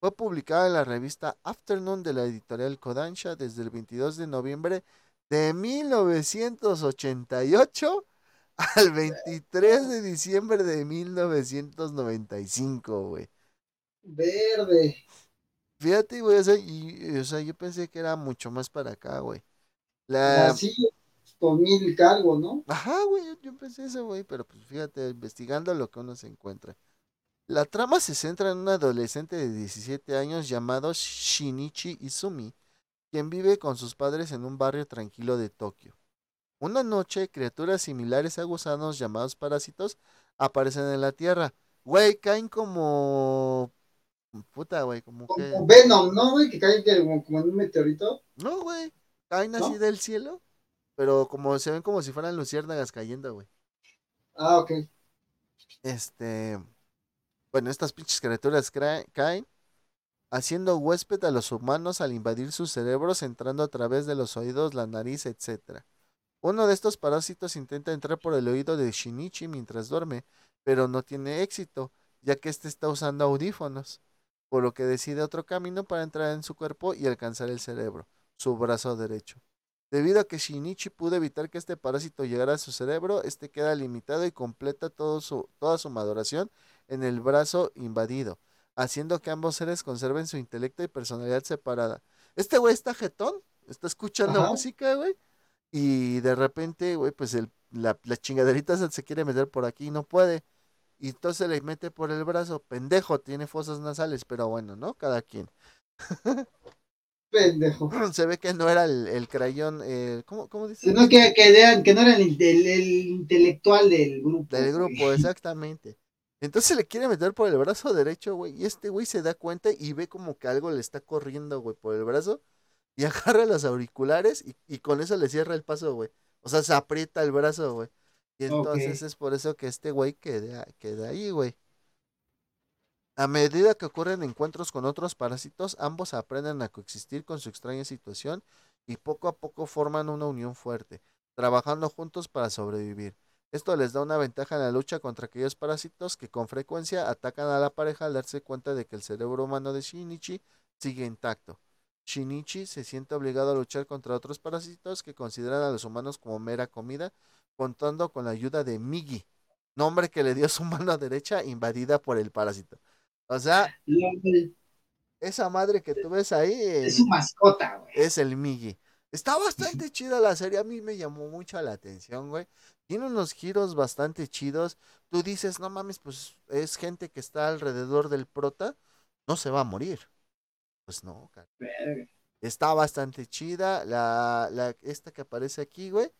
Fue publicada en la revista Afternoon de la editorial Kodansha desde el 22 de noviembre de 1988 al 23 de diciembre de 1995, güey. Verde. Fíjate, güey, o sea, y, o sea, yo pensé que era mucho más para acá, güey. La... Así, por mil cargos, ¿no? Ajá, güey, yo, yo pensé eso, güey, pero pues fíjate, investigando lo que uno se encuentra. La trama se centra en un adolescente de 17 años llamado Shinichi Izumi, quien vive con sus padres en un barrio tranquilo de Tokio. Una noche, criaturas similares a gusanos llamados parásitos aparecen en la Tierra. Güey, caen como... Puta, güey, como que... Como Venom, ¿no, güey? Que cae que como, en un meteorito. No, güey, caen así del cielo, pero como se ven como si fueran luciérnagas cayendo, güey. Ah, ok. Este... Bueno, estas pinches criaturas caen haciendo huésped a los humanos al invadir sus cerebros, entrando a través de los oídos, la nariz, etc. Uno de estos parásitos intenta entrar por el oído de Shinichi mientras duerme, pero no tiene éxito, ya que éste está usando audífonos, por lo que decide otro camino para entrar en su cuerpo y alcanzar el cerebro, su brazo derecho. Debido a que Shinichi pudo evitar que este parásito llegara a su cerebro, este queda limitado y completa toda su maduración en el brazo invadido, haciendo que ambos seres conserven su intelecto y personalidad separada. Este güey está jetón, está escuchando Ajá. música, güey, y de repente, güey, pues el, la, la chingaderita se, se quiere meter por aquí y no puede. Y entonces le mete por el brazo, pendejo, tiene fosas nasales, pero bueno, ¿no? Cada quien. Pendejo. Se ve que no era el, el crayón, eh, ¿cómo, cómo dice? Sino que, que, eran- que no era el, el- el intelectual del grupo. Del grupo, exactamente. Entonces le quiere meter por el brazo derecho, güey. Y este güey se da cuenta y ve como que algo le está corriendo, güey, por el brazo. Y agarra los auriculares y, y con eso le cierra el paso, güey. O sea, se aprieta el brazo, güey. Y entonces es por eso que este güey queda, queda ahí, güey. A medida que ocurren encuentros con otros parásitos, ambos aprenden a coexistir con su extraña situación y poco a poco forman una unión fuerte, trabajando juntos para sobrevivir. Esto les da una ventaja en la lucha contra aquellos parásitos que con frecuencia atacan a la pareja al darse cuenta de que el cerebro humano de Shinichi sigue intacto. Shinichi se siente obligado a luchar contra otros parásitos que consideran a los humanos como mera comida, contando con la ayuda de Migi, nombre que le dio su mano derecha invadida por el parásito. O sea, esa madre que tú ves ahí Es es, su mascota, güey. es el Migi. Está bastante chida la serie, a mí me llamó mucho la atención, güey. Tiene unos giros bastante chidos. Tú dices, no mames, pues es gente que está alrededor del prota, no se va a morir. Pues no, cara. Está bastante chida. La, la, esta que aparece aquí, güey.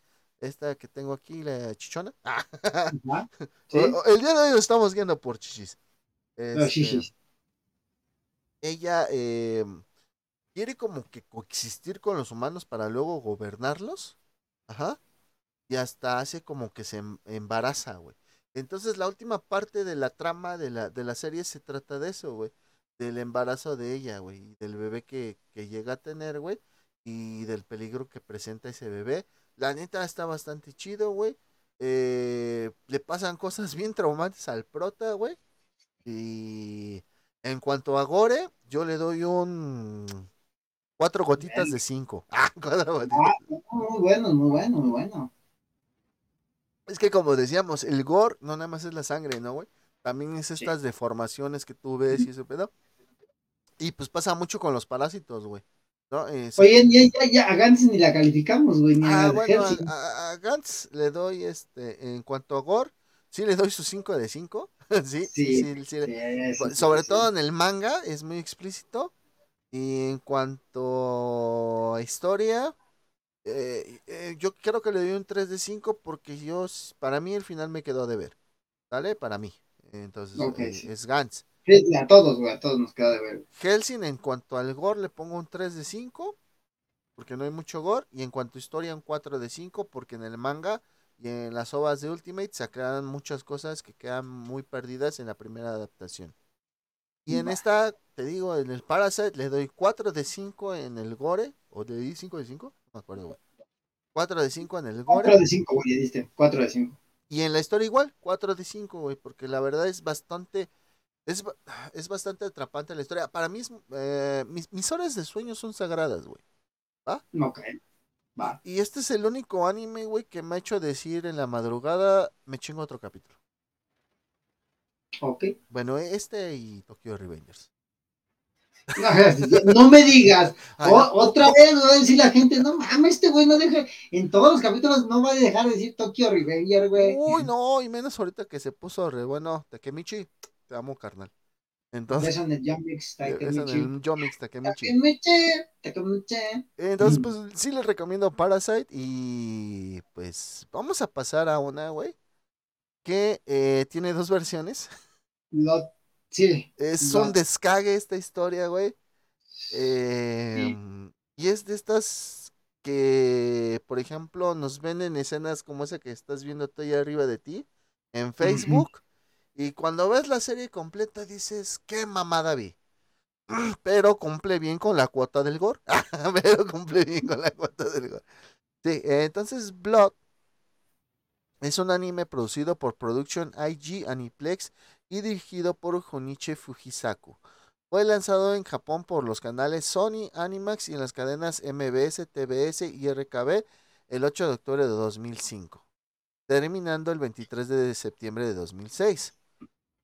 Esta que tengo aquí, la chichona. El día de hoy nos estamos guiando por chichis. No, Este, sí. ella eh, quiere como que coexistir con los humanos para luego gobernarlos. Ajá. Y hasta hace como que se em- embaraza, güey. Entonces la última parte de la trama de la, de la serie se trata de eso, güey. Del embarazo de ella, güey. Del bebé que, que llega a tener, güey. Y del peligro que presenta ese bebé. La neta está bastante chido, güey. Eh, le pasan cosas bien traumantes al prota, güey. Y en cuanto a Gore, yo le doy un cuatro gotitas de cinco. Ah, cuatro gotitas. Ah, muy bueno, muy bueno, muy bueno. Es que como decíamos, el gore no nada más es la sangre, ¿no, güey? También es estas deformaciones que tú ves y ese pedo. Y pues pasa mucho con los parásitos, güey. ¿no? Eh, Oye, ya, ya, ya, a Gantz ni la calificamos, güey, ni Ah, a bueno, a, Gantz le doy este, en cuanto a gore, sí le doy su 5 de 5. sí, sí, Sí, sí, sí, sí, Sobre todo en el manga es muy explícito. Y en cuanto a historia, eh, eh, yo creo que le doy un 3 de 5 porque yo, para mí el final me quedó de ver. ¿Sale? Para mí. Entonces, eh, sí. es Gantz. Sí, a todos, güey, a todos nos queda de ver. Helsing, en cuanto al gore, le pongo un 3 de 5 porque no hay mucho gore. Y en cuanto a historia, un 4 de 5 porque en el manga y en las ovas de Ultimate se aclaran muchas cosas que quedan muy perdidas en la primera adaptación. Y en Va. esta, te digo, en el Parasite le doy 4 de 5 en el gore. ¿O le di 5 de 5? No me acuerdo, güey. 4 de 5 en el gore. 4 de 5, güey, ya diste. 4 de 5. Y en la historia igual, 4 de 5, güey, porque la verdad es bastante, es, es bastante atrapante la historia. Para mí, eh, mis, mis horas de sueño son sagradas, güey. Ok. Va. Y este es el único anime, güey, que me ha hecho decir en la madrugada, me chingo otro capítulo. Ok. Bueno, este y Tokyo Revengers. No, no me digas. O- otra vez va a decir la gente, no mames, este güey no deja. En todos los capítulos no va a dejar de decir Tokyo Revenger, güey. Uy, no, y menos ahorita que se puso re bueno. Takemichi, te amo, carnal. Entonces, en el Yomix Takemichi. Takemichi. Entonces, pues sí les recomiendo Parasite y pues vamos a pasar a una, güey, que eh, tiene dos versiones. Lo- sí, Es un descague esta historia, güey. Eh, Y es de estas que, por ejemplo, nos ven en escenas como esa que estás viendo tú ahí arriba de ti, en Facebook. Y cuando ves la serie completa dices, qué mamada vi. Pero cumple bien con la cuota del gore. Pero cumple bien con la cuota del gore. Sí, entonces Blood es un anime producido por Production IG Aniplex y dirigido por Junichi Fujisaku. Fue lanzado en Japón por los canales Sony, Animax y en las cadenas MBS, TBS y RKB el 8 de octubre de 2005, terminando el 23 de septiembre de 2006.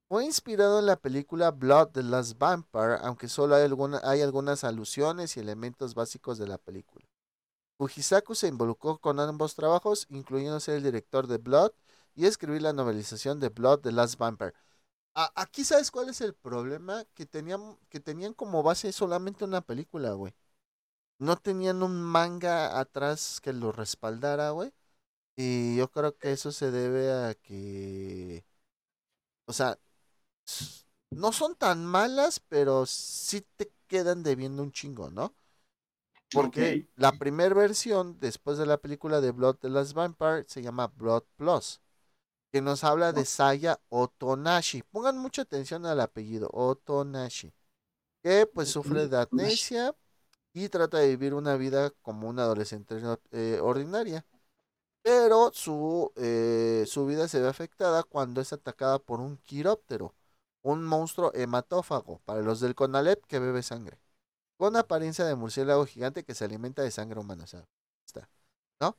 Fue inspirado en la película Blood the Last Vampire, aunque solo hay, alguna- hay algunas alusiones y elementos básicos de la película. Fujisaku se involucró con ambos trabajos, incluyendo ser el director de Blood y escribir la novelización de Blood the Last Vampire. A- aquí sabes cuál es el problema, que tenían, que tenían como base solamente una película, güey. No tenían un manga atrás que lo respaldara, güey. Y yo creo que eso se debe a que, o sea, no son tan malas, pero sí te quedan debiendo un chingo, ¿no? Porque la primera versión, después de la película de Blood the Last Vampire, se llama Blood Plus, que nos habla de Saya Otonashi. Pongan mucha atención al apellido, Otonashi, que pues sufre de amnesia y trata de vivir una vida como una adolescente eh, ordinaria. Pero su, eh, su vida se ve afectada cuando es atacada por un quiróptero, un monstruo hematófago, para los del Conalep que bebe sangre con apariencia de murciélago gigante que se alimenta de sangre humana. O sea, está, ¿no?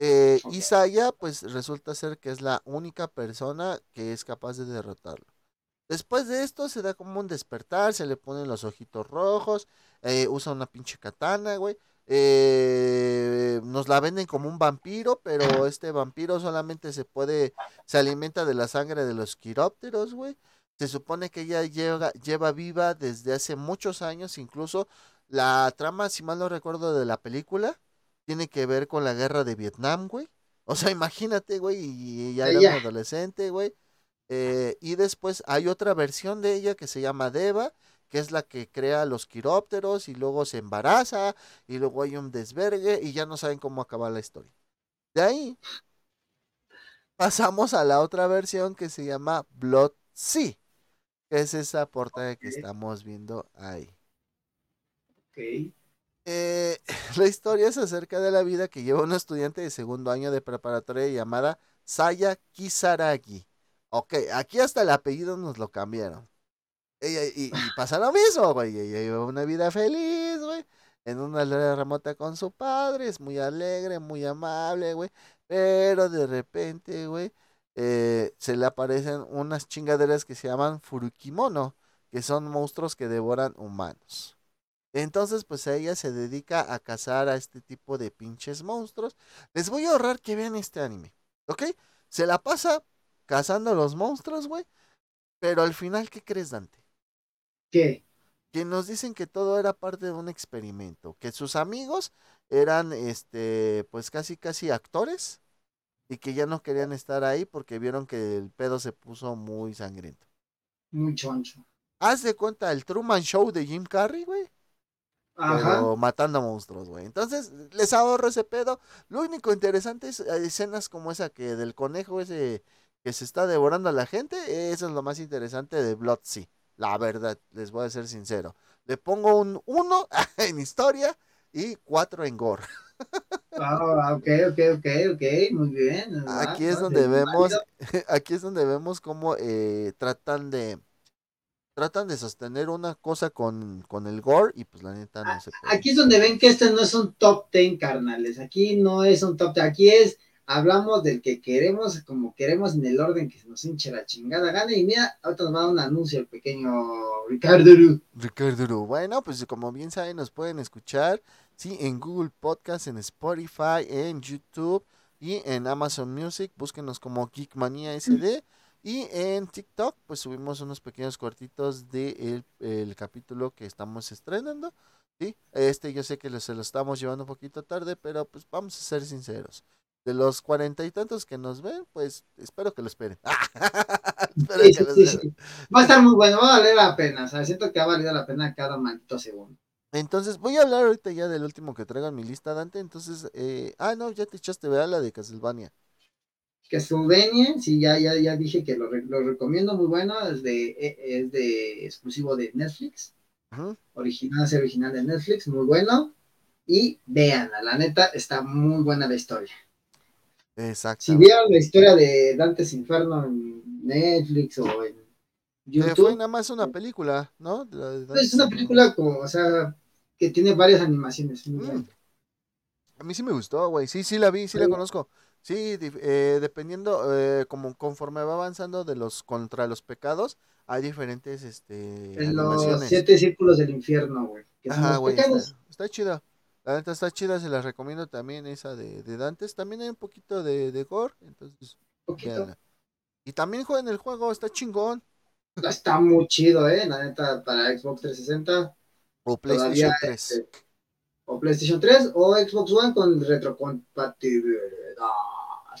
Eh, Ok. Isaya, pues resulta ser que es la única persona que es capaz de derrotarlo. Después de esto se da como un despertar, se le ponen los ojitos rojos, eh, usa una pinche katana, güey. eh, nos la venden como un vampiro, pero este vampiro solamente se puede, se alimenta de la sangre de los quirópteros, güey. Se supone que ella lleva, lleva viva desde hace muchos años, incluso la trama, si mal no recuerdo, de la película, tiene que ver con la guerra de Vietnam, güey. O sea, imagínate, güey, y ya era una adolescente, güey. Eh, y después hay otra versión de ella que se llama Deva, que es la que crea los quirópteros y luego se embaraza y luego hay un desvergue y ya no saben cómo acabar la historia. De ahí pasamos a la otra versión que se llama Blood Sea, que es esa portada que estamos viendo ahí. Ok. Eh, la historia es acerca de la vida que lleva una estudiante de segundo año de preparatoria llamada Saya Kisaragi. Ok, aquí hasta el apellido nos lo cambiaron. Y, y pasa lo mismo, güey. Ella lleva una vida feliz, güey. En una aldea remota con su padre. Es muy alegre, muy amable, güey. Pero de repente, güey, eh, se le aparecen unas chingaderas que se llaman Furukimono, que son monstruos que devoran humanos. Entonces, pues ella se dedica a cazar a este tipo de pinches monstruos. Les voy a ahorrar que vean este anime, ¿ok? Se la pasa cazando a los monstruos, güey. Pero al final, ¿qué crees, Dante? ¿Qué? Que nos dicen que todo era parte de un experimento, que sus amigos eran, este, pues casi, casi actores y que ya no querían estar ahí porque vieron que el pedo se puso muy sangriento. Muy choncho. Haz de cuenta el Truman Show de Jim Carrey, güey. Ajá. pero matando monstruos, güey. Entonces, les ahorro ese pedo. Lo único interesante es eh, escenas como esa que del conejo ese que se está devorando a la gente. Eso es lo más interesante de Blood Sea. La verdad, les voy a ser sincero. Le pongo un 1 en historia y 4 en gore. Ah, ok, ok, ok, ok, muy bien. Aquí Ah, es donde vemos, válido. aquí es donde vemos cómo eh, tratan de, tratan de sostener una cosa con, con el gore y pues la neta no Ah, se puede. Aquí es donde ven que este no es un top ten, carnales. Aquí no es un top ten. Aquí es, hablamos del que queremos, como queremos, en el orden que se nos hinche la chingada gana. Y mira, ahorita nos va a dar un anuncio el pequeño Ricardo. Ru. Ricardo, Uru. bueno, pues como bien saben, nos pueden escuchar, sí, en Google Podcast, en Spotify, en YouTube y en Amazon Music. Búsquenos como Geekmania SD. Y en TikTok, pues subimos unos pequeños cortitos del de el capítulo que estamos estrenando. Sí, este yo sé que lo- se lo estamos llevando un poquito tarde, pero pues vamos a ser sinceros. De los cuarenta y tantos que nos ven, pues espero que lo esperen. espero Sí, que sí, lo sí, esperen. sí. Va a estar muy bueno, va a valer la pena. O sea, siento que ha valido la pena cada maldito segundo. Entonces, voy a hablar ahorita ya del último que traigo en mi lista, Dante. Entonces, eh, ah, no, ya te echaste, ¿verdad? La de Castlevania. Castlevania, sí, ya, ya, ya dije que lo, lo recomiendo, muy bueno. Es de, e- es de exclusivo de Netflix. Original, es original de Netflix, muy bueno. Y véanla, la neta, está muy buena la historia. Exacto. Si vieron la historia de Dante's Inferno en Netflix o en Que fue YouTube, nada más una película, ¿no? Pues es una película como, o sea, que tiene varias animaciones. muy Mm. A mí sí me gustó, güey. Sí, sí la vi, sí la conozco. Sí, eh, dependiendo, eh, como conforme va avanzando de los contra los pecados, hay diferentes, este, En los siete círculos del infierno, güey. Ajá, está, está chida. La neta está chida, se las recomiendo también esa de, de Dantes. También hay un poquito de, de gore, entonces, poquito. Y también jueguen el juego, está chingón. Está muy chido, ¿eh? La neta, para Xbox 360 O PlayStation Todavía, 3. este, o PlayStation 3 o Xbox One con retrocompatibilidad.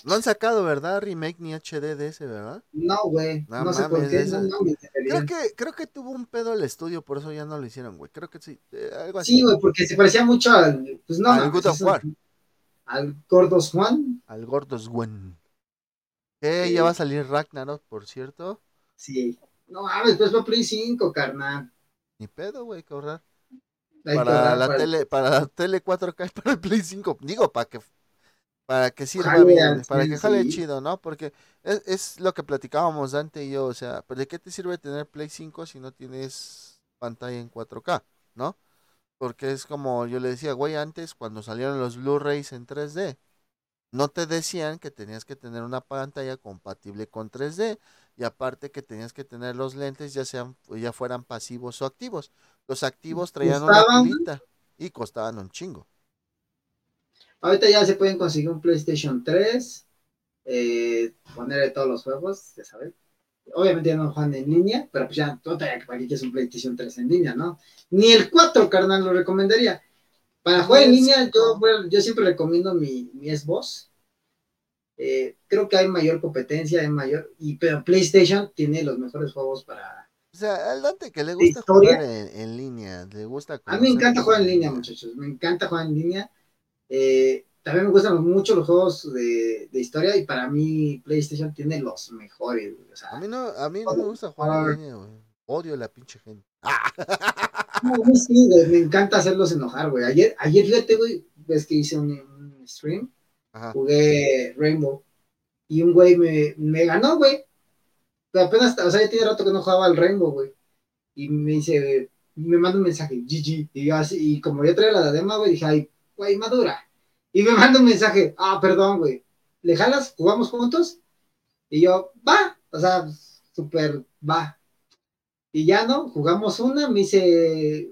No han sacado, ¿verdad? Remake ni HD de ese, ¿verdad? No, güey. No No, sé por qué. No mames, Creo que, creo que tuvo un pedo el estudio, por eso ya no lo hicieron, güey. Creo que sí, eh, algo así. Sí, güey, porque se parecía mucho al. Pues no, Al of War. Gordos Juan. Al Gordos Gwen. Eh, Sí. ya va a salir Ragnarok, por cierto. Sí. No mames, pues para Play 5, carnal. Ni pedo, güey, que ahorrar. Para la para- tele, para la tele 4K y para el Play 5. Digo, para que para que sirva bien, para que jale sí. chido, ¿no? Porque es, es lo que platicábamos Dante y yo, o sea, ¿pero ¿de qué te sirve tener Play 5 si no tienes pantalla en 4K, ¿no? Porque es como yo le decía, güey, antes cuando salieron los Blu-rays en 3D, no te decían que tenías que tener una pantalla compatible con 3D y aparte que tenías que tener los lentes ya sean ya fueran pasivos o activos. Los activos traían una Costaban, pilita y costaban un chingo. Ahorita ya se pueden conseguir un PlayStation 3. Eh, ponerle todos los juegos, ya sabes. Obviamente ya no juegan en línea, pero pues ya, que para qué quieres un PlayStation 3 en línea, ¿no? Ni el 4, carnal, lo recomendaría. Para jugar en línea, yo, bueno, yo siempre recomiendo mi, mi Xbox. Eh, creo que hay mayor competencia, hay mayor. Y, pero PlayStation tiene los mejores juegos para. O sea, al Dante que le ¿De gusta jugar en, en línea, le gusta A mí me conocer encanta jugar en línea, muchachos. Me encanta jugar en línea. Eh, también me gustan mucho los juegos de, de historia y para mí PlayStation tiene los mejores. O sea, A mí no, a mí no me gusta jugar en línea, güey. Odio a la pinche gente. ¡Ah! no, a mí sí, güey, me encanta hacerlos enojar, güey. Ayer, ayer fíjate, güey, ves que hice un, un stream, Ajá. jugué Rainbow y un güey me, me ganó, güey. Apenas, o sea, ya tiene rato que no jugaba al Rainbow, güey. Y me dice, me manda un mensaje, GG. Y yo así, y como yo traía la diadema, güey, dije, ay, güey, madura. Y me manda un mensaje, ah, perdón, güey. ¿Le jalas? ¿Jugamos juntos? Y yo, va, o sea, súper, va. Y ya no, jugamos una, me dice,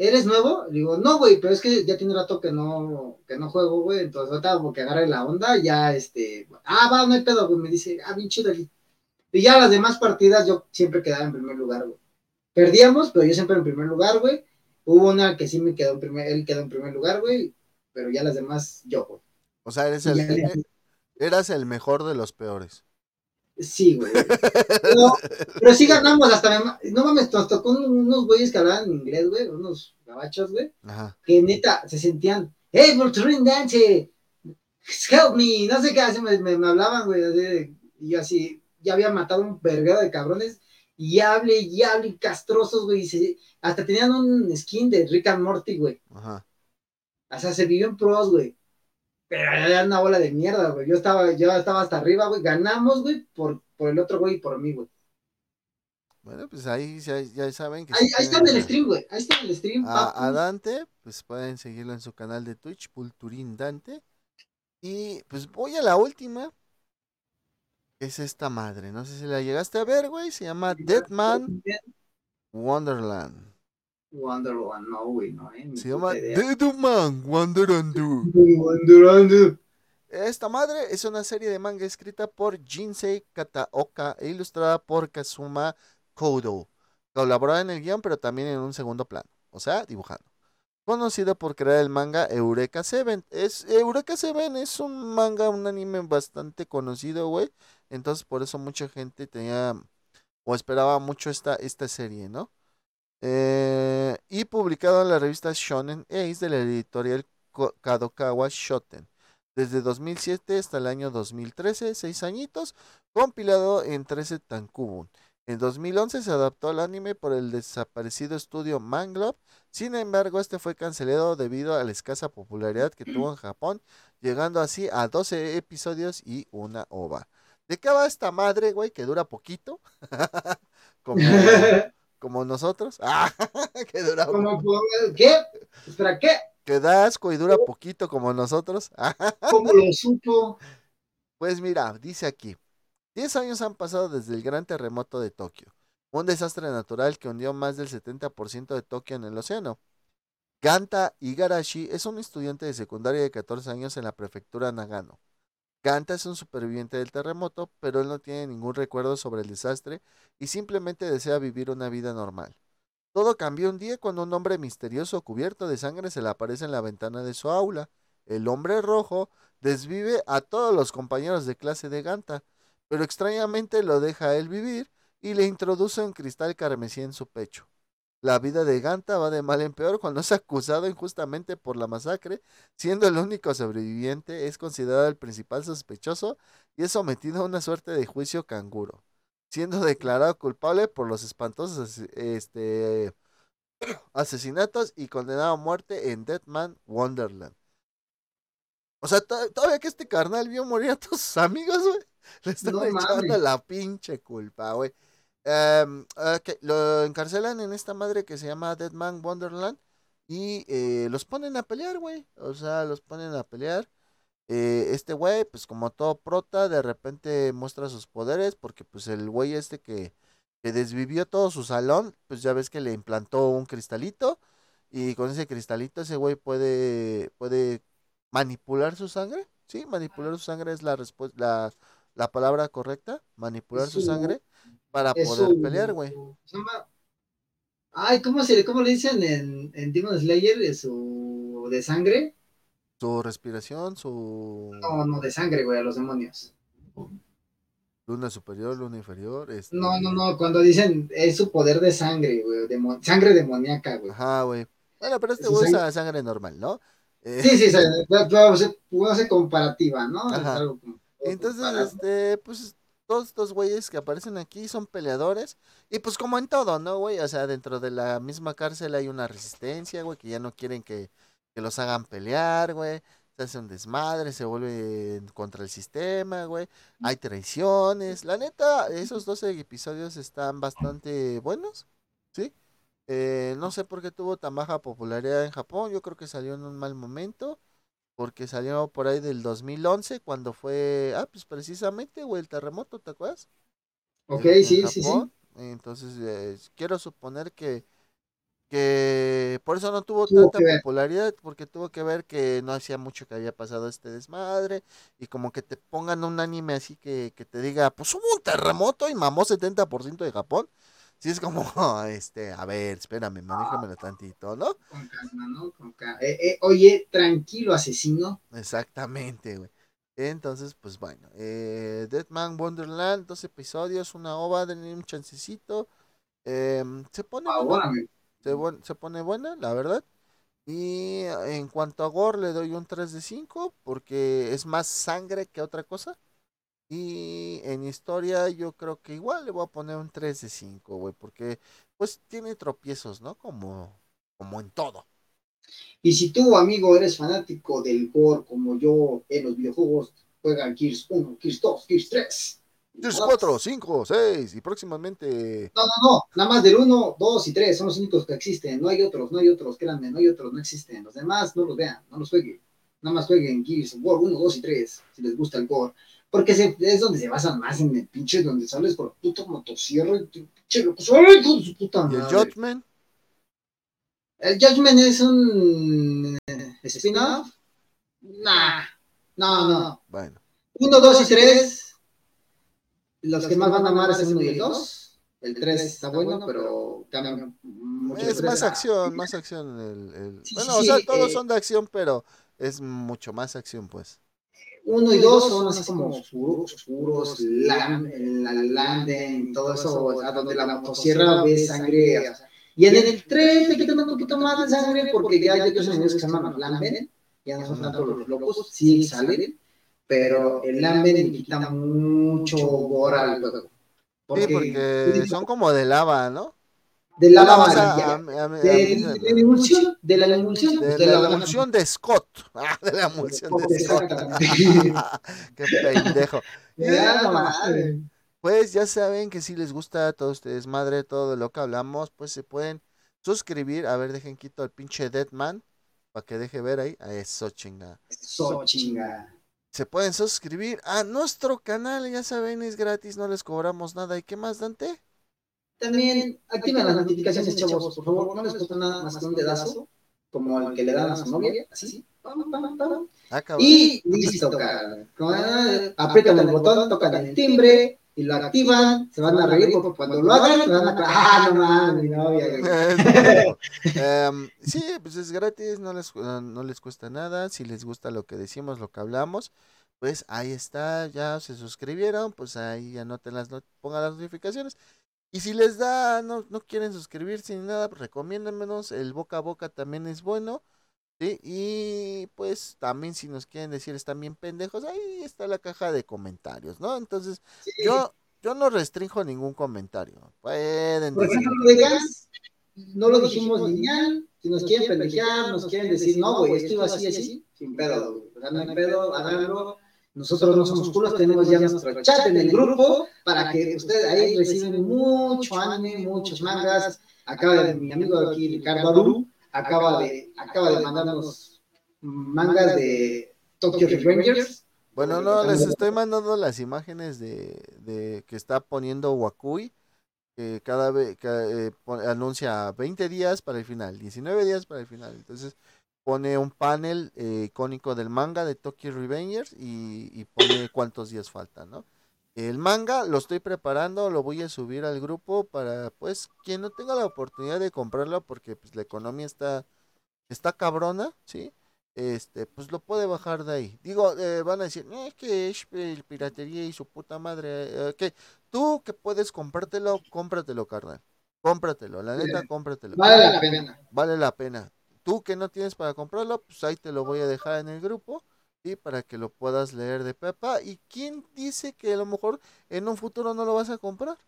¿eres nuevo? Le digo, no, güey, pero es que ya tiene rato que no, que no juego, güey. Entonces, ahorita como que agarre la onda, ya, este, ah, va, no hay pedo, güey. Me dice, ah, bien chido. Y ya las demás partidas yo siempre quedaba en primer lugar, güey. Perdíamos, pero yo siempre en primer lugar, güey. Hubo una que sí me quedó en primer, él quedó en primer lugar, güey. Pero ya las demás, yo, güey. O sea, eres el, eh, eras el mejor de los peores. Sí, güey. Pero, pero sí ganamos, hasta me, no mames, nos tocó un- unos güeyes que hablaban inglés, güey, unos gabachos, güey, Ajá. que neta se sentían, hey, Voltrin Dance, help me, no sé qué, así me, me, me hablaban, güey, así y yo así, ya había matado un verguero de cabrones, y hable, y hable, castrosos, güey, y se- hasta tenían un skin de Rick and Morty, güey, Ajá. O sea, se vivió en pros, güey. Pero era una bola de mierda, güey. Yo estaba, yo estaba hasta arriba, güey. Ganamos, güey, por, por el otro güey y por mí, güey. Bueno, pues ahí ya, ya saben que... Ahí, ahí está en el stream, güey. Ahí está en el stream, a, papu. a Dante, pues pueden seguirlo en su canal de Twitch, Pulturín Dante. Y pues voy a la última. que Es esta madre. No sé si la llegaste a ver, güey. Se llama Deadman Wonderland. Wonderland, no, güey, no, eh. Se llama idea. Deadman Wonderland. Wonderland. Esta madre es una serie de manga escrita por Jinsei Kataoka e ilustrada por Kazuma Kodo. Colaboraba en el guion, pero también en un segundo plano, o sea, dibujando. Conocido por crear el manga Eureka Seven. Es, Eureka Seven es un manga, un anime bastante conocido, güey. Entonces, por eso mucha gente tenía o esperaba mucho esta, esta serie, ¿no? Eh, y publicado en la revista Shonen Ace de la editorial Kadokawa Shoten. Desde 2007 hasta el año 2013, seis añitos, compilado en 13 tankubun. En 2011 se adaptó al anime por el desaparecido estudio Manglobe. Sin embargo, este fue cancelado debido a la escasa popularidad que tuvo en Japón, llegando así a 12 episodios y una ova. ¿De qué va esta madre, güey? Que dura poquito. como, como nosotros. Ah, que dura Como, ¿Qué? Espera, ¿qué? que da asco y dura poquito como nosotros. Ah, ¿Cómo lo supo? Pues mira, dice aquí, 10 años han pasado desde el gran terremoto de Tokio, un desastre natural que hundió más del 70% de Tokio en el océano. Ganta Igarashi es un estudiante de secundaria de 14 años en la prefectura Nagano. Ganta es un superviviente del terremoto, pero él no tiene ningún recuerdo sobre el desastre y simplemente desea vivir una vida normal. Todo cambió un día cuando un hombre misterioso cubierto de sangre se le aparece en la ventana de su aula. El hombre rojo desvive a todos los compañeros de clase de Ganta, pero extrañamente lo deja a él vivir y le introduce un cristal carmesí en su pecho. La vida de Ganta va de mal en peor cuando es acusado injustamente por la masacre, siendo el único sobreviviente, es considerado el principal sospechoso y es sometido a una suerte de juicio canguro, siendo declarado culpable por los espantosos este, asesinatos y condenado a muerte en Deadman Wonderland. O sea, to- todavía que este carnal vio morir a todos sus amigos, güey. Le están No echando la pinche culpa, güey. Em, ok, lo encarcelan en esta madre que se llama Deadman Wonderland y eh, los ponen a pelear, güey. O sea, los ponen a pelear. Eh, este güey, pues como todo prota, de repente muestra sus poderes porque pues el güey este que, que desvivió todo su salón, pues ya ves que le implantó un cristalito y con ese cristalito ese güey puede, puede manipular su sangre. Sí, manipular su sangre es la, la, la palabra correcta, manipular su- sangre para Es poder pelear, güey. Ay, ¿cómo, se, ¿cómo le dicen en, en Demon Slayer? ¿Es Su de sangre. Su respiración, su No, no, de sangre, güey, a los demonios. luna superior, luna inferior. Este... No, no, no, cuando dicen es su poder de sangre, güey, sangre demoníaca, güey. Ajá, güey. Bueno, pero este güey sangre- usa sangre normal, ¿no? Eh, Sí, sí, se, puedo hacer- comparativa, ¿no? Es Ajá. algo como- Entonces, comparado. este, pues todos estos güeyes que aparecen aquí son peleadores. Y pues como en todo, ¿no, güey? O sea, dentro de la misma cárcel hay una resistencia, güey, que ya no quieren que, que los hagan pelear, güey. Se hace un desmadre, se vuelve contra el sistema, güey. Hay traiciones. La neta, esos 12 episodios están bastante buenos, ¿sí? Eh, no sé por qué tuvo tan baja popularidad en Japón. Yo creo que salió en un mal momento. Porque salió por ahí del 2011, cuando fue, ah, pues precisamente, güey, el terremoto, ¿te acuerdas? Ok, En- en sí, sí, sí. Entonces, eh, quiero suponer que, que por eso no tuvo Tuvo tanta popularidad, porque tuvo que ver que no hacía mucho que había pasado este desmadre, y como que te pongan un anime así que, que te diga, pues hubo un terremoto y mamó 70% de Japón. Sí, es como, este, a ver, espérame, manéjamelo tantito, ¿no? Con calma, ¿no? Con ca- eh, eh, oye, tranquilo, asesino. Exactamente, güey. Entonces, pues bueno, eh, Deadman Wonderland, dos episodios, una ova, denle un chancecito. em, se pone buena, Ahora, me- se, se pone buena, la verdad. Y en cuanto a gore, le doy un 3 de 5 porque es más sangre que otra cosa. Y en historia, yo creo que igual le voy a poner un 3 de 5, güey, porque pues tiene tropiezos, ¿no? Como, como en todo. Y si tú, amigo, eres fanático del gore como yo en los videojuegos, juega Gears 1, Gears 2, Gears 3. Gears 4, 5, 6 y próximamente... No, no, no, nada más del 1, 2 y 3 son los únicos que existen. No hay otros, no hay otros, créanme, no hay otros, no existen. Los demás no los vean, no los jueguen. Nada más jueguen Gears War 1, 2 y 3, si les gusta el gore. Porque se, es donde se basan más en el pinche, donde sales por puto motosierra y pinche loco, ¡ay, hijo de su puta ¿Y el! Judgment? ¿El Judgment es un eh, spin-off? Nah, no, no. Bueno. 1, 2 y 3, los que más van a amar es el 1 y el 2. El 3 está bueno, pero cambia mucho. Es tres más acción, más acción. El, el- Sí, Bueno, sí, o sea, sí, todos eh. son de acción, pero es mucho más acción, pues. 1 y 2 son así como oscuros, oscuros, landing, todo eso, a donde la motosierra ve sangre. o sea, y en el 3 le quitan un poquito más de sangre porque ya hay otros enemigos que se llaman Lamben, ya no son tanto los locos, sí salen, pero el Lamben le quita mucho gore al juego. Sí, porque son como de lava, ¿no? De la Bueno, lava o sea, amarilla, a mí- a mí- a de, la emulsión, de la emulsión, de la emulsión de Scott. Ah, de la emulsión de Scott. Qué pendejo. Madre. Pues ya saben que si les gusta todo este desmadre, todo lo que hablamos, pues se pueden suscribir. A ver, dejen quito al pinche Deadman para que deje ver ahí. A eso chinga. Eso chinga. Se pueden suscribir a nuestro canal, ya saben, es gratis, no les cobramos nada. ¿Y qué más, Dante? También activen las notificaciones, chavos, por favor, no les cuesta nada más que un dedazo, como el que le dan a su novia, así, pam, pam, pam, Ah, y listo, cara. Aprietan el botón, tocan el timbre y lo activan, se van a reír porque cuando lo hagan, se van a ah, no mames, mi novia. Em, sí, pues es gratis, no les, no les cuesta nada. Si les gusta lo que decimos, lo que hablamos, pues ahí está, ya se suscribieron, pues ahí anoten las, not- pongan las notificaciones. Y si les da, no, no quieren suscribirse ni nada, pues recomiéndenmenos, el boca a boca también es bueno. ¿sí? Y pues también si nos quieren decir están bien pendejos, ahí está la caja de comentarios, ¿no? Entonces, Sí. yo, yo no restringo ningún comentario. Pueden Por decir. ejemplo, lo de gas, no lo dijimos lineal. Si nos quieren pendejear, nos quieren decir, no, güey, esto iba así, así, sin pedo, güey. O sea, no hay pedo, háganlo. Nosotros no somos culos, tenemos ya nuestro chat en el grupo para que ustedes ahí reciben mucho anime, muchos mangas. Acaba de, mi amigo aquí, Ricardo Aru, acaba de, acaba de mandarnos mangas de Tokyo Revengers. Bueno, no, les estoy mandando las imágenes de, de que está poniendo Wakui, que cada vez anuncia 20 días para el final, 19 días para el final. Entonces pone un panel eh, icónico del manga de Tokyo Revengers y, y pone cuántos días faltan, ¿no? El manga lo estoy preparando, lo voy a subir al grupo para, pues, quien no tenga la oportunidad de comprarlo, porque pues la economía está, está cabrona, ¿sí? este, pues lo puede bajar de ahí. Digo, eh, van a decir, "Eh, es que es piratería y su puta madre. eh, ok, tú que puedes comprártelo, cómpratelo, carnal. Cómpratelo, la neta, cómpratelo. Vale la pena. Vale la pena. Tú que no tienes para comprarlo, pues ahí te lo voy a dejar en el grupo, ¿sí? Para que lo puedas leer de pepa. ¿Y quién dice que a lo mejor en un futuro no lo vas a comprar?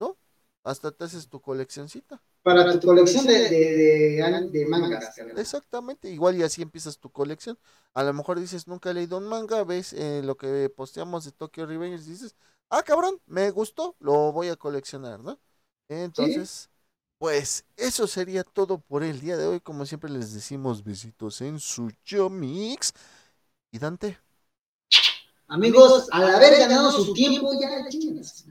¿No? Hasta te haces tu coleccioncita. Para tu colección de, de, de, de mangas. Exactamente, igual y así empiezas tu colección. A lo mejor dices, nunca he leído un manga, ves eh, lo que posteamos de Tokyo Revengers y dices, ah, cabrón, me gustó, lo voy a coleccionar, ¿no? Entonces, pues eso sería todo por el día de hoy. Como siempre les decimos, besitos en su Mix. Y Dante, Amigos, al haber ganado su tiempo, ya chingas.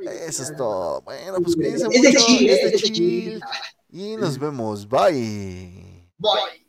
eso es todo. Bueno, pues cuídense Es de mucho, Chile, es de es de chill. Chile. Y nos vemos, bye. Voy.